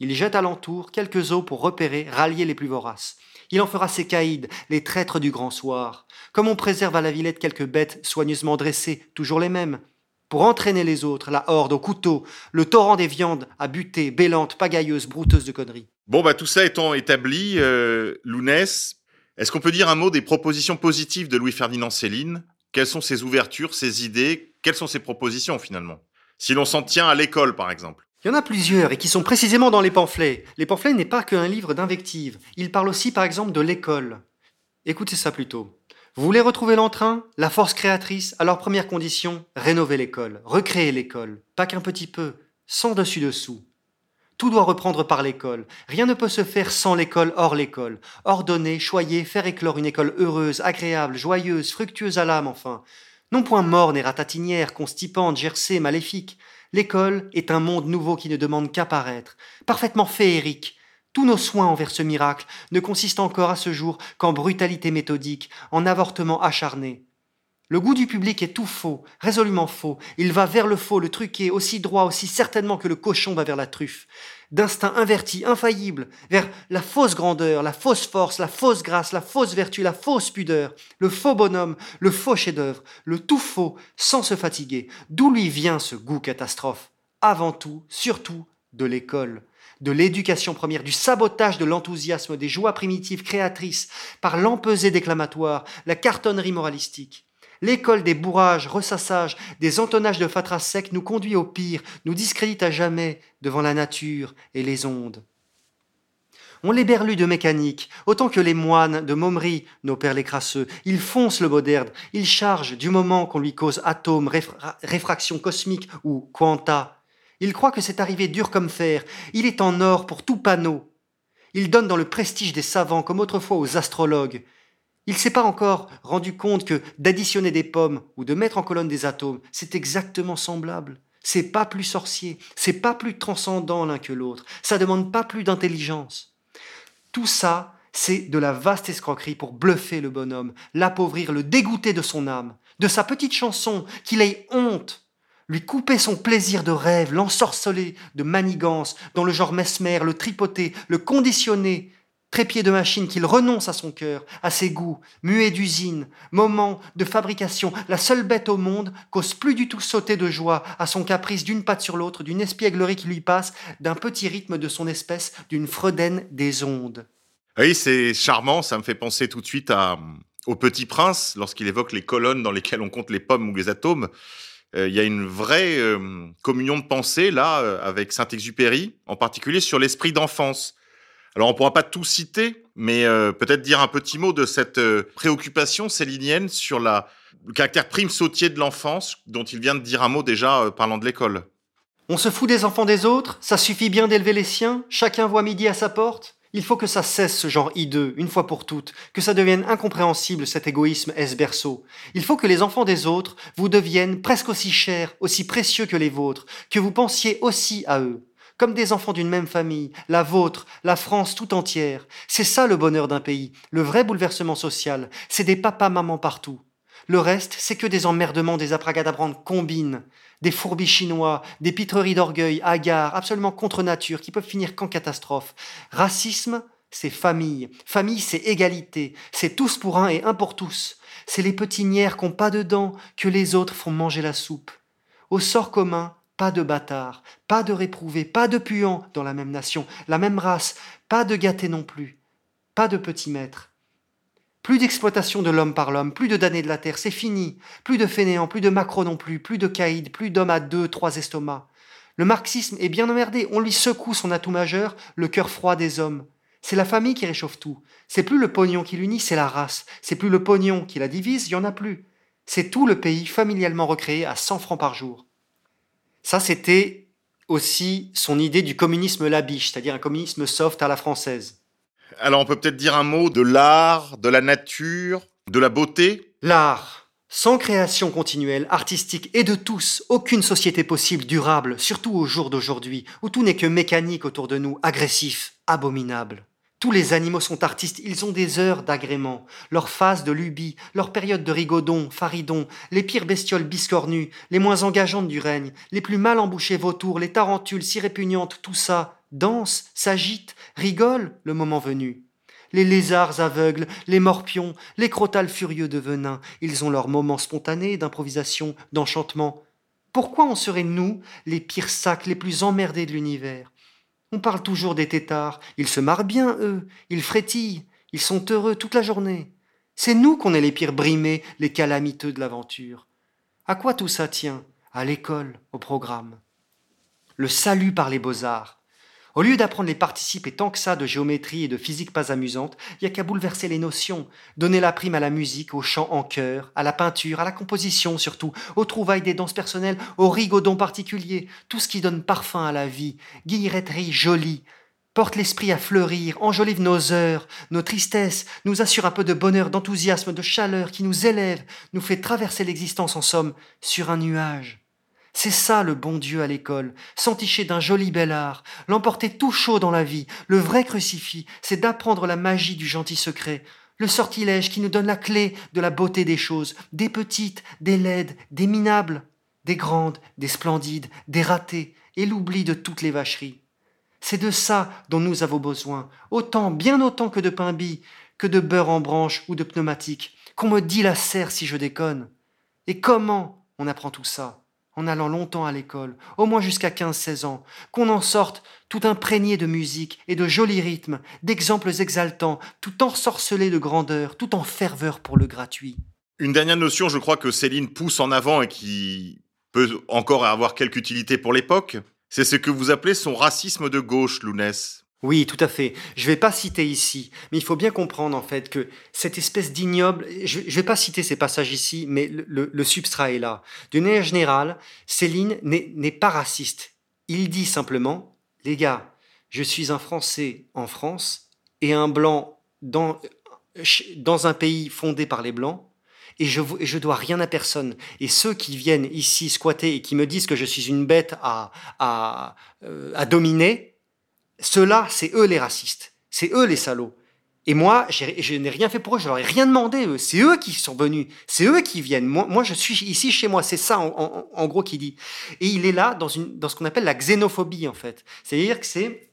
Il jette alentour quelques os pour repérer, rallier les plus voraces. Il en fera ses caïds, les traîtres du grand soir. Comme on préserve à la Villette quelques bêtes soigneusement dressées, toujours les mêmes, pour entraîner les autres, la horde au couteau, le torrent des viandes à buter, bêlantes, pagailleuses, brouteuses de conneries. Bon, bah tout ça étant établi, euh, Lounès, est-ce qu'on peut dire un mot des propositions positives de Louis-Ferdinand Céline? Quelles sont ses ouvertures, ses idées? Quelles sont ses propositions finalement? Si l'on s'en tient à l'école, par exemple. Il y en a plusieurs et qui sont précisément dans les pamphlets. Les pamphlets n'est pas qu'un livre d'invectives. Il parle aussi, par exemple, de l'école. Écoutez ça plutôt. Vous voulez retrouver l'entrain, la force créatrice Alors première condition, rénover l'école, recréer l'école, pas qu'un petit peu, sans dessus-dessous. Tout doit reprendre par l'école. Rien ne peut se faire sans l'école hors l'école. Ordonner, choyer, faire éclore une école heureuse, agréable, joyeuse, fructueuse à l'âme enfin. Non point morne et ratatinière, constipante, gercée, maléfique. L'école est un monde nouveau qui ne demande qu'à paraître, parfaitement féerique, tous nos soins envers ce miracle ne consistent encore à ce jour qu'en brutalité méthodique, en avortement acharné. Le goût du public est tout faux, résolument faux. Il va vers le faux, le truqué, aussi droit, aussi certainement que le cochon va vers la truffe. D'instinct inverti, infaillible, vers la fausse grandeur, la fausse force, la fausse grâce, la fausse vertu, la fausse pudeur, le faux bonhomme, le faux chef-d'œuvre, le tout faux, sans se fatiguer. D'où lui vient ce goût catastrophe? Avant tout, surtout, de l'école de l'éducation première, du sabotage de l'enthousiasme, des joies primitives créatrices, par l'empesée déclamatoire, la cartonnerie moralistique. L'école des bourrages, ressassages, des entonnages de fatras secs nous conduit au pire, nous discrédite à jamais devant la nature et les ondes. On les berlue de mécanique, autant que les moines de Momerie, nos pères les crasseux. Ils foncent le moderne, ils chargent du moment qu'on lui cause atome, réfraction cosmique ou quanta, il croit que c'est arrivé dur comme fer. Il est en or pour tout panneau. Il donne dans le prestige des savants comme autrefois aux astrologues. Il s'est pas encore rendu compte que d'additionner des pommes ou de mettre en colonne des atomes, c'est exactement semblable. C'est pas plus sorcier, c'est pas plus transcendant l'un que l'autre. Ça demande pas plus d'intelligence. Tout ça, c'est de la vaste escroquerie pour bluffer le bonhomme, l'appauvrir, le dégoûter de son âme, de sa petite chanson, qu'il ait honte lui couper son plaisir de rêve, l'ensorceler de manigance, dans le genre mesmer, le tripoter, le conditionner, trépied de machine qu'il renonce à son cœur, à ses goûts, muet d'usine, moment de fabrication, la seule bête au monde qu'ose plus du tout sauter de joie à son caprice d'une patte sur l'autre, d'une espièglerie qui lui passe, d'un petit rythme de son espèce, d'une fredaine des ondes. Oui, c'est charmant, ça me fait penser tout de suite à, au Petit Prince, lorsqu'il évoque les colonnes dans lesquelles on compte les pommes ou les atomes. Euh, il y a une vraie euh, communion de pensée là euh, avec Saint-Exupéry, en particulier sur l'esprit d'enfance. Alors on pourra pas tout citer, mais peut-être dire un petit mot de cette préoccupation célinienne sur le caractère prime sautier de l'enfance, dont il vient de dire un mot déjà parlant de l'école. On se fout des enfants des autres, ça suffit bien d'élever les siens, chacun voit midi à sa porte? Il faut que ça cesse ce genre hideux, une fois pour toutes, que ça devienne incompréhensible cet égoïsme est-berceau. Il faut que les enfants des autres vous deviennent presque aussi chers, aussi précieux que les vôtres, que vous pensiez aussi à eux. Comme des enfants d'une même famille, la vôtre, la France tout entière. C'est ça le bonheur d'un pays, le vrai bouleversement social, c'est des papas-mamans partout. Le reste, c'est que des emmerdements, des apragadabrantes combines des fourbis chinois, des pitreries d'orgueil, hagards, absolument contre nature, qui peuvent finir qu'en catastrophe. Racisme, c'est famille. Famille, c'est égalité. C'est tous pour un et un pour tous. C'est les petinières qui n'ont pas de dents que les autres font manger la soupe. Au sort commun, pas de bâtards, pas de réprouvés, pas de puants dans la même nation, la même race, pas de gâtés non plus, pas de petits maîtres. Plus d'exploitation de l'homme par l'homme, plus de damnés de la terre, c'est fini. Plus de fainéants, plus de macros non plus, plus de caïds, plus d'hommes à deux, trois estomacs. Le marxisme est bien emmerdé, on lui secoue son atout majeur, le cœur froid des hommes. C'est la famille qui réchauffe tout. C'est plus le pognon qui l'unit, c'est la race. C'est plus le pognon qui la divise, il y en a plus. C'est tout le pays familialement recréé à 100 francs par jour. Ça, c'était aussi son idée du communisme labiche, c'est-à-dire un communisme soft à la française. Alors on peut peut-être dire un mot de l'art, de la nature, de la beauté? L'art. Sans création continuelle, artistique et de tous, aucune société possible durable, surtout au jour d'aujourd'hui, où tout n'est que mécanique autour de nous, agressif, abominable. Tous les animaux sont artistes, ils ont des heures d'agrément, leur phase de lubie, leur période de rigodon, faridon, les pires bestioles biscornues, les moins engageantes du règne, les plus mal embouchées vautours, les tarentules si répugnantes, tout ça, danse, s'agite, rigole le moment venu. Les lézards aveugles, les morpions, les crotales furieux de venin, ils ont leurs moments spontanés d'improvisation, d'enchantement. Pourquoi on serait nous, les pires sacs les plus emmerdés de l'univers? On parle toujours des têtards. Ils se marrent bien, eux. Ils frétillent. Ils sont heureux toute la journée. C'est nous qu'on est les pires brimés, les calamiteux de l'aventure. À quoi tout ça tient? À l'école, au programme. Le salut par les beaux-arts. Au lieu d'apprendre les participes et tant que ça de géométrie et de physique pas amusante, il n'y a qu'à bouleverser les notions, donner la prime à la musique, au chant en chœur, à la peinture, à la composition surtout, aux trouvailles des danses personnelles, aux rigodons particuliers, tout ce qui donne parfum à la vie, guilleretterie jolie, porte l'esprit à fleurir, enjolive nos heures, nos tristesses, nous assure un peu de bonheur, d'enthousiasme, de chaleur, qui nous élève, nous fait traverser l'existence en somme sur un nuage. C'est ça le bon Dieu à l'école, s'enticher d'un joli bel art, l'emporter tout chaud dans la vie, le vrai crucifix, c'est d'apprendre la magie du gentil secret, le sortilège qui nous donne la clé de la beauté des choses, des petites, des laides, des minables, des grandes, des splendides, des ratées, et l'oubli de toutes les vacheries. C'est de ça dont nous avons besoin, autant, bien autant que de pain bis, que de beurre en branche ou de pneumatique, qu'on me dit la serre si je déconne. Et comment on apprend tout ça? En allant longtemps à l'école, au moins jusqu'à 15-16 ans, qu'on en sorte tout imprégné de musique et de jolis rythmes, d'exemples exaltants, tout ensorcelé de grandeur, tout en ferveur pour le gratuit. Une dernière notion, je crois que Céline pousse en avant et qui peut encore avoir quelque utilité pour l'époque, c'est ce que vous appelez son racisme de gauche, Lounès. Oui, tout à fait. Je ne vais pas citer ici, mais il faut bien comprendre en fait que cette espèce d'ignoble, je ne vais pas citer ces passages ici, mais le, substrat est là. D'une manière générale, Céline n'est pas raciste. Il dit simplement, les gars, je suis un Français en France et un Blanc dans, dans un pays fondé par les Blancs, et je, je dois rien à personne. Et ceux qui viennent ici squatter et qui me disent que je suis une bête à, à, euh, à dominer, ceux-là, c'est eux les racistes. C'est eux les salauds. Et moi, je n'ai rien fait pour eux, je leur ai rien demandé. C'est eux qui sont venus, c'est eux qui viennent. Moi, je suis ici chez moi, c'est ça en, gros qu'il dit. Et il est là dans, une, dans ce qu'on appelle la xénophobie, en fait. C'est-à-dire que c'est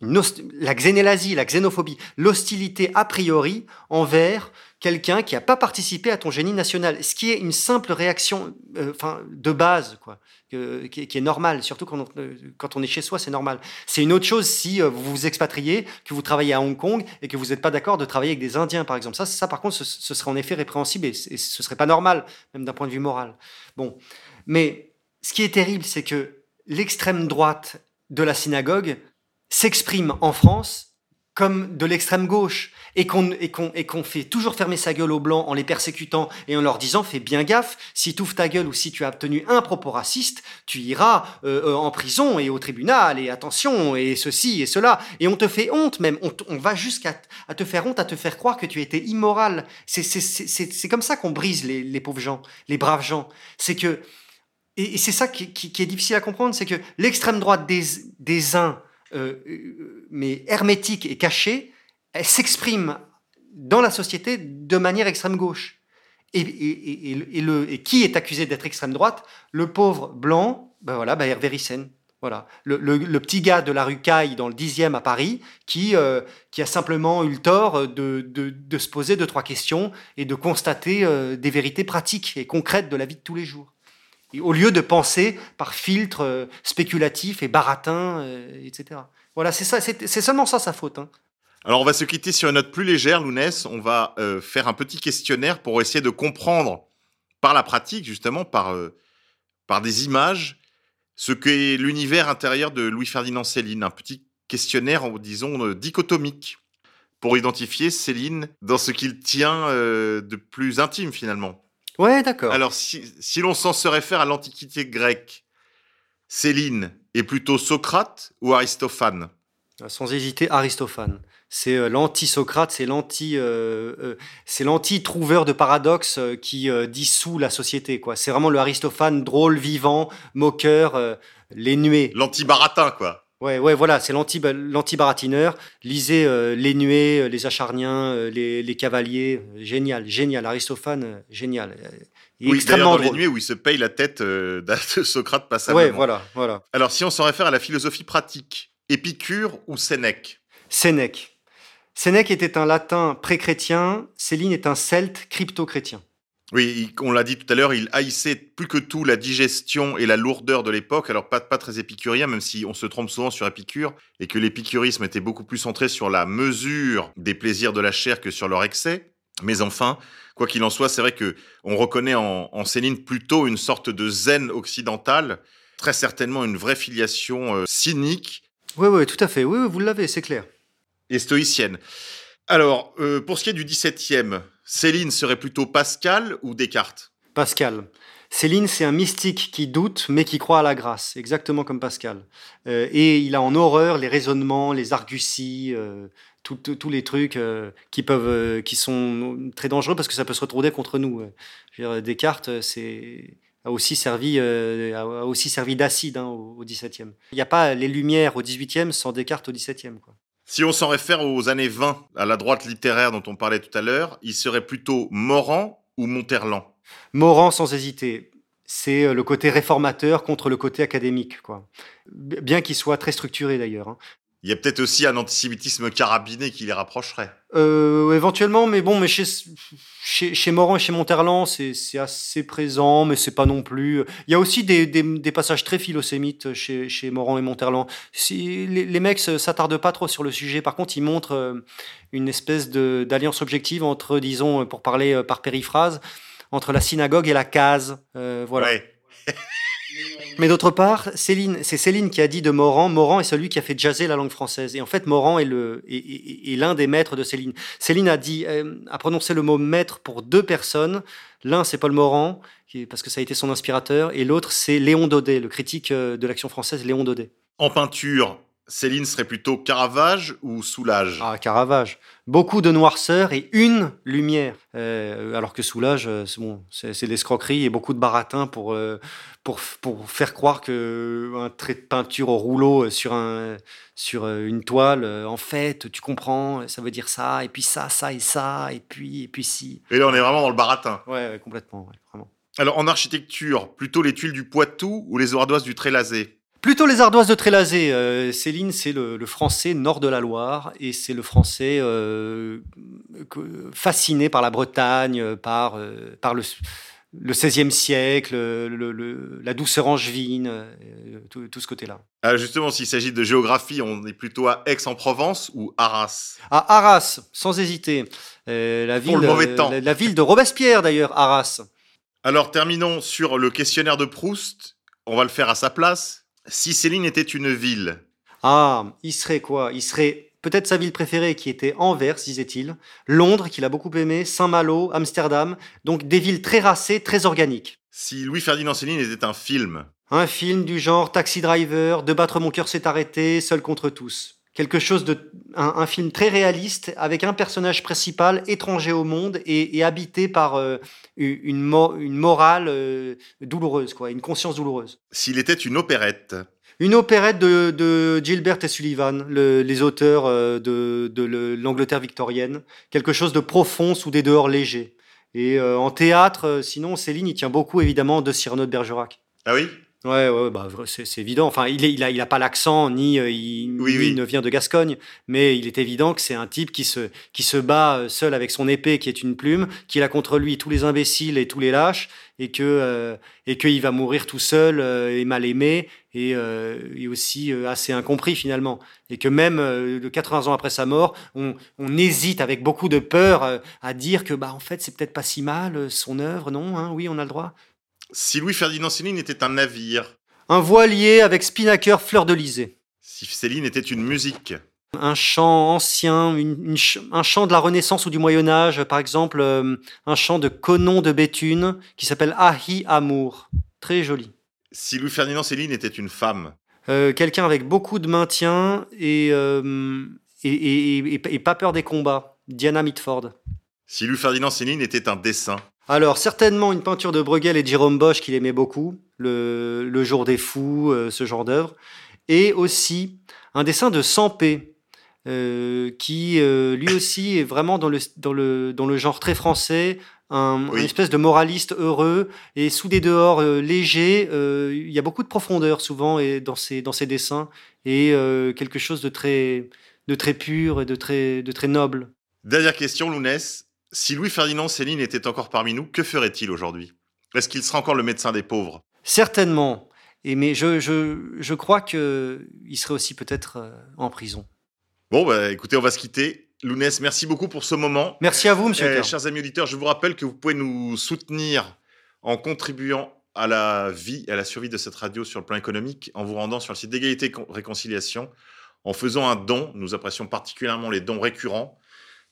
la xénélasie, la xénophobie, l'hostilité a priori envers quelqu'un qui n'a pas participé à ton génie national, ce qui est une simple réaction euh, enfin, de base, quoi, qui, est normale, surtout quand on, euh, quand on est chez soi, c'est normal. C'est une autre chose si euh, vous vous expatriez, que vous travaillez à Hong Kong et que vous n'êtes pas d'accord de travailler avec des Indiens, par exemple. Ça, ça par contre, ce, serait en effet répréhensible et, et ce serait pas normal, même d'un point de vue moral. Bon, mais ce qui est terrible, c'est que l'extrême droite de la synagogue s'exprime en France comme de l'extrême gauche et qu'on et et fait toujours fermer sa gueule aux blancs en les persécutant et en leur disant fais bien gaffe si tu ouvres ta gueule ou si tu as obtenu un propos raciste tu iras euh, euh, en prison et au tribunal et attention et ceci et cela. Et on te fait honte même. On, va jusqu'à te faire honte à te faire croire que tu étais immoral. C'est c'est c'est comme ça qu'on brise les, pauvres gens les braves gens. C'est que et, c'est ça qui, qui, qui, est difficile à comprendre c'est que l'extrême droite des des uns euh, euh, mais hermétique et cachée, elle s'exprime dans la société de manière extrême gauche. Et, qui est accusé d'être extrême droite? Le pauvre blanc, ben voilà, ben Hervé Ryssen. Voilà. Le, petit gars de la rue Caille dans le 10e à Paris qui, euh, qui a simplement eu le tort de, de- se poser deux, trois questions et de constater des vérités pratiques et concrètes de la vie de tous les jours. Au lieu de penser par filtre euh, spéculatif et baratin, euh, etc. Voilà, c'est seulement ça sa faute. hein. Alors, on va se quitter sur une note plus légère, Lounès. On va euh, faire un petit questionnaire pour essayer de comprendre par la pratique, justement, par, par des images, ce qu'est l'univers intérieur de Louis-Ferdinand Céline. Un petit questionnaire, disons, dichotomique, pour identifier Céline dans ce qu'il tient de plus intime, finalement. Ouais, d'accord. Alors, si, si l'on s'en se réfère à l'Antiquité grecque, Céline est plutôt Socrate ou Aristophane? Sans hésiter, Aristophane. C'est euh, l'anti-Socrate, c'est l'anti, euh, euh, c'est l'anti-trouveur de paradoxes qui dissout la société. quoi. C'est vraiment le Aristophane drôle, vivant, moqueur, les nuées. L'anti-baratin, quoi. Ouais, ouais, voilà, c'est l'anti, l'anti-baratineur. Lisez euh, les nuées, euh, les acharniens, euh, les, les cavaliers. Génial, génial. Aristophane, génial. Il est Oui, extrêmement dans les nuées où il se paye la tête euh, de *laughs* Socrate passablement. Ouais, voilà, voilà. Alors, si on s'en réfère à la philosophie pratique, Épicure ou Sénèque? Sénèque. Sénèque était un latin pré-chrétien, Céline est un celte crypto-chrétien. Oui, on l'a dit tout à l'heure, il haïssait plus que tout la digestion et la lourdeur de l'époque. Alors, pas, pas très épicurien, même si on se trompe souvent sur Épicure, et que l'épicurisme était beaucoup plus centré sur la mesure des plaisirs de la chair que sur leur excès. Mais enfin, quoi qu'il en soit, c'est vrai que on reconnaît en, en Céline plutôt une sorte de zen occidental, très certainement une vraie filiation euh, cynique Oui, oui, tout à fait. Oui, oui, vous l'avez, c'est clair. et stoïcienne. Alors, euh, pour ce qui est du 17e, Céline serait plutôt Pascal ou Descartes? Pascal. Céline, c'est un mystique qui doute, mais qui croit à la grâce, exactement comme Pascal. Euh, et il a en horreur les raisonnements, les arguties, euh, tous les trucs euh, qui peuvent, qui sont très dangereux parce que ça peut se retourner contre nous. Descartes, a aussi servi, servi d'acide hein, au, 17e. Il n'y a pas les Lumières au 18e sans Descartes au 17e. Quoi. Si on s'en réfère aux années 20, à la droite littéraire dont on parlait tout à l'heure, il serait plutôt Morand ou Monterland? Morand, sans hésiter, c'est euh, le côté réformateur contre le côté académique. Quoi. Bien qu'il soit très structuré d'ailleurs. Il y a peut-être aussi un antisémitisme carabiné qui les rapprocherait. Euh, éventuellement, mais bon, mais chez, chez, chez Morand et chez Monterland, c'est assez présent, mais c'est pas non plus. Il y a aussi des, des, des passages très philosémites chez, chez Morand et Monterland. Si, les, les mecs s'attardent pas trop sur le sujet. Par contre, ils montrent euh, une espèce de- d'alliance objective entre, disons, pour parler euh, par périphrase, entre la synagogue et la case. Euh, voilà. Ouais. *laughs* Mais d'autre part, Céline, c'est Céline qui a dit de Morand, Morand est celui qui a fait jazzer la langue française. Et en fait, Morand est le l'un des maîtres de Céline. Céline a dit, euh, a prononcé le mot maître pour deux personnes. L'un, c'est Paul Morand, parce que ça a été son inspirateur, et l'autre, c'est Léon Daudet, le critique euh, de l'action française, Léon Daudet. En peinture, Céline serait plutôt Caravage ou Soulage? Ah, Caravage. Beaucoup de noirceur et une lumière. Euh, alors que Soulage, euh, c'est bon, c'est l'escroquerie et beaucoup de baratin pour, euh, pour, pour faire croire que un trait de peinture au rouleau sur, un, sur une toile, en fait, tu comprends, ça veut dire ça, et puis ça, ça et ça, et puis, et puis si. Et là, on est vraiment dans le baratin. Ouais, ouais, complètement, ouais, vraiment. Alors, en architecture, plutôt les tuiles du Poitou ou les ardoises du Trélazé? Plutôt les ardoises de Trélazé. Euh, Céline, c'est le, le français nord de la Loire et c'est le français euh, fasciné par la Bretagne, euh, par, euh, par le, le 16e siècle, le- le- la douceur angevine, tout, tout ce côté-là. Justement, s'il s'agit de géographie, on est plutôt à Aix-en-Provence ou Arras? À Arras, sans hésiter. La, ville, le mauvais temps. La, la ville de Robespierre, d'ailleurs, Arras. Alors, terminons sur le questionnaire de Proust. On va le faire à sa place. Si Céline était une ville, Ah, il serait quoi? Il serait peut-être sa ville préférée qui était Anvers, disait-il, Londres, qu'il a beaucoup aimé, Saint-Malo, Amsterdam, donc des villes très racées, très organiques. si Louis-Ferdinand Céline était un film, Un film du genre Taxi Driver, De battre mon cœur s'est arrêté, Seul contre tous. Quelque chose de. Un, un film très réaliste avec un personnage principal étranger au monde et, et habité par euh, une, mo- une morale euh, douloureuse, quoi, une conscience douloureuse. s'il était une opérette, Une opérette de, de Gilbert et Sullivan, le- les auteurs euh, de, de le- l'Angleterre victorienne. Quelque chose de profond sous des dehors légers. Et euh, en théâtre, sinon, Céline, il tient beaucoup évidemment de Cyrano de Bergerac. ah oui? Ouais, ouais, bah, c'est évident. Enfin, il, il, a, il a pas l'accent, ni euh, il, Oui, oui. ne vient de Gascogne, mais il est évident que c'est un type qui se, qui se bat euh, seul avec son épée, qui est une plume, qu'il a contre lui tous les imbéciles et tous les lâches, et que euh, et qu'il va mourir tout seul euh, et mal aimé, et, et aussi assez incompris finalement. Et que même euh, de 80 ans après sa mort, on, on hésite avec beaucoup de peur à dire que bah en fait c'est peut-être pas si mal son œuvre, non hein, Oui, on a le droit. Si Louis-Ferdinand Céline était un navire, Un voilier avec spinnaker fleur de si Céline était une musique, un chant ancien, une- une ch- un chant de la Renaissance ou du Moyen Âge, par exemple euh, un chant de Conon de Béthune qui s'appelle Ahi Amour. Très joli. si Louis-Ferdinand Céline était une femme, Euh, Quelqu'un avec beaucoup de maintien et, euh, et, et- et- et pas peur des combats. Diana Mitford. si Louis-Ferdinand Céline était un dessin, Alors, certainement une peinture de Bruegel et de Jérôme Bosch qu'il aimait beaucoup, le, le Jour des Fous, euh, ce genre d'œuvre. Et aussi un dessin de Sampé, euh, qui euh, lui aussi est vraiment dans le, dans le, dans le genre très français, un, Oui. une espèce de moraliste heureux et sous des dehors euh, légers. euh, il y a beaucoup de profondeur souvent et dans, ses, dans ses dessins et euh, quelque chose de très, de très pur et de très, de très noble. Dernière question, Lounès. Si Louis-Ferdinand Céline était encore parmi nous, que ferait-il aujourd'hui? Est-ce qu'il sera encore le médecin des pauvres? Certainement. Et mais je, je, je crois qu'il serait aussi peut-être euh, en prison. Bon, bah, écoutez, on va se quitter. Lounès, merci beaucoup pour ce moment. Merci à vous, monsieur. Eh, chers amis auditeurs, je vous rappelle que vous pouvez nous soutenir en contribuant à la vie et à la survie de cette radio sur le plan économique en vous rendant sur le site d'égalité et Con- réconciliation, en faisant un don. Nous apprécions particulièrement les dons récurrents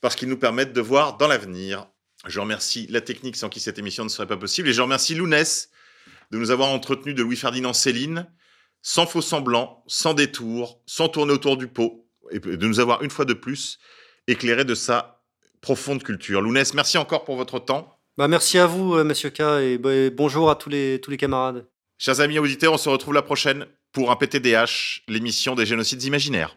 parce qu'ils nous permettent de voir dans l'avenir. Je remercie la technique sans qui cette émission ne serait pas possible et je remercie Lounès de nous avoir entretenu de Louis-Ferdinand Céline sans faux semblant, sans détour, sans tourner autour du pot et de nous avoir une fois de plus éclairé de sa profonde culture. Lounès, merci encore pour votre temps. Bah, merci à vous, euh, monsieur K. Et bah, et bonjour à tous les, tous les camarades. Chers amis auditeurs, on se retrouve la prochaine pour un PTDH, l'émission des génocides imaginaires.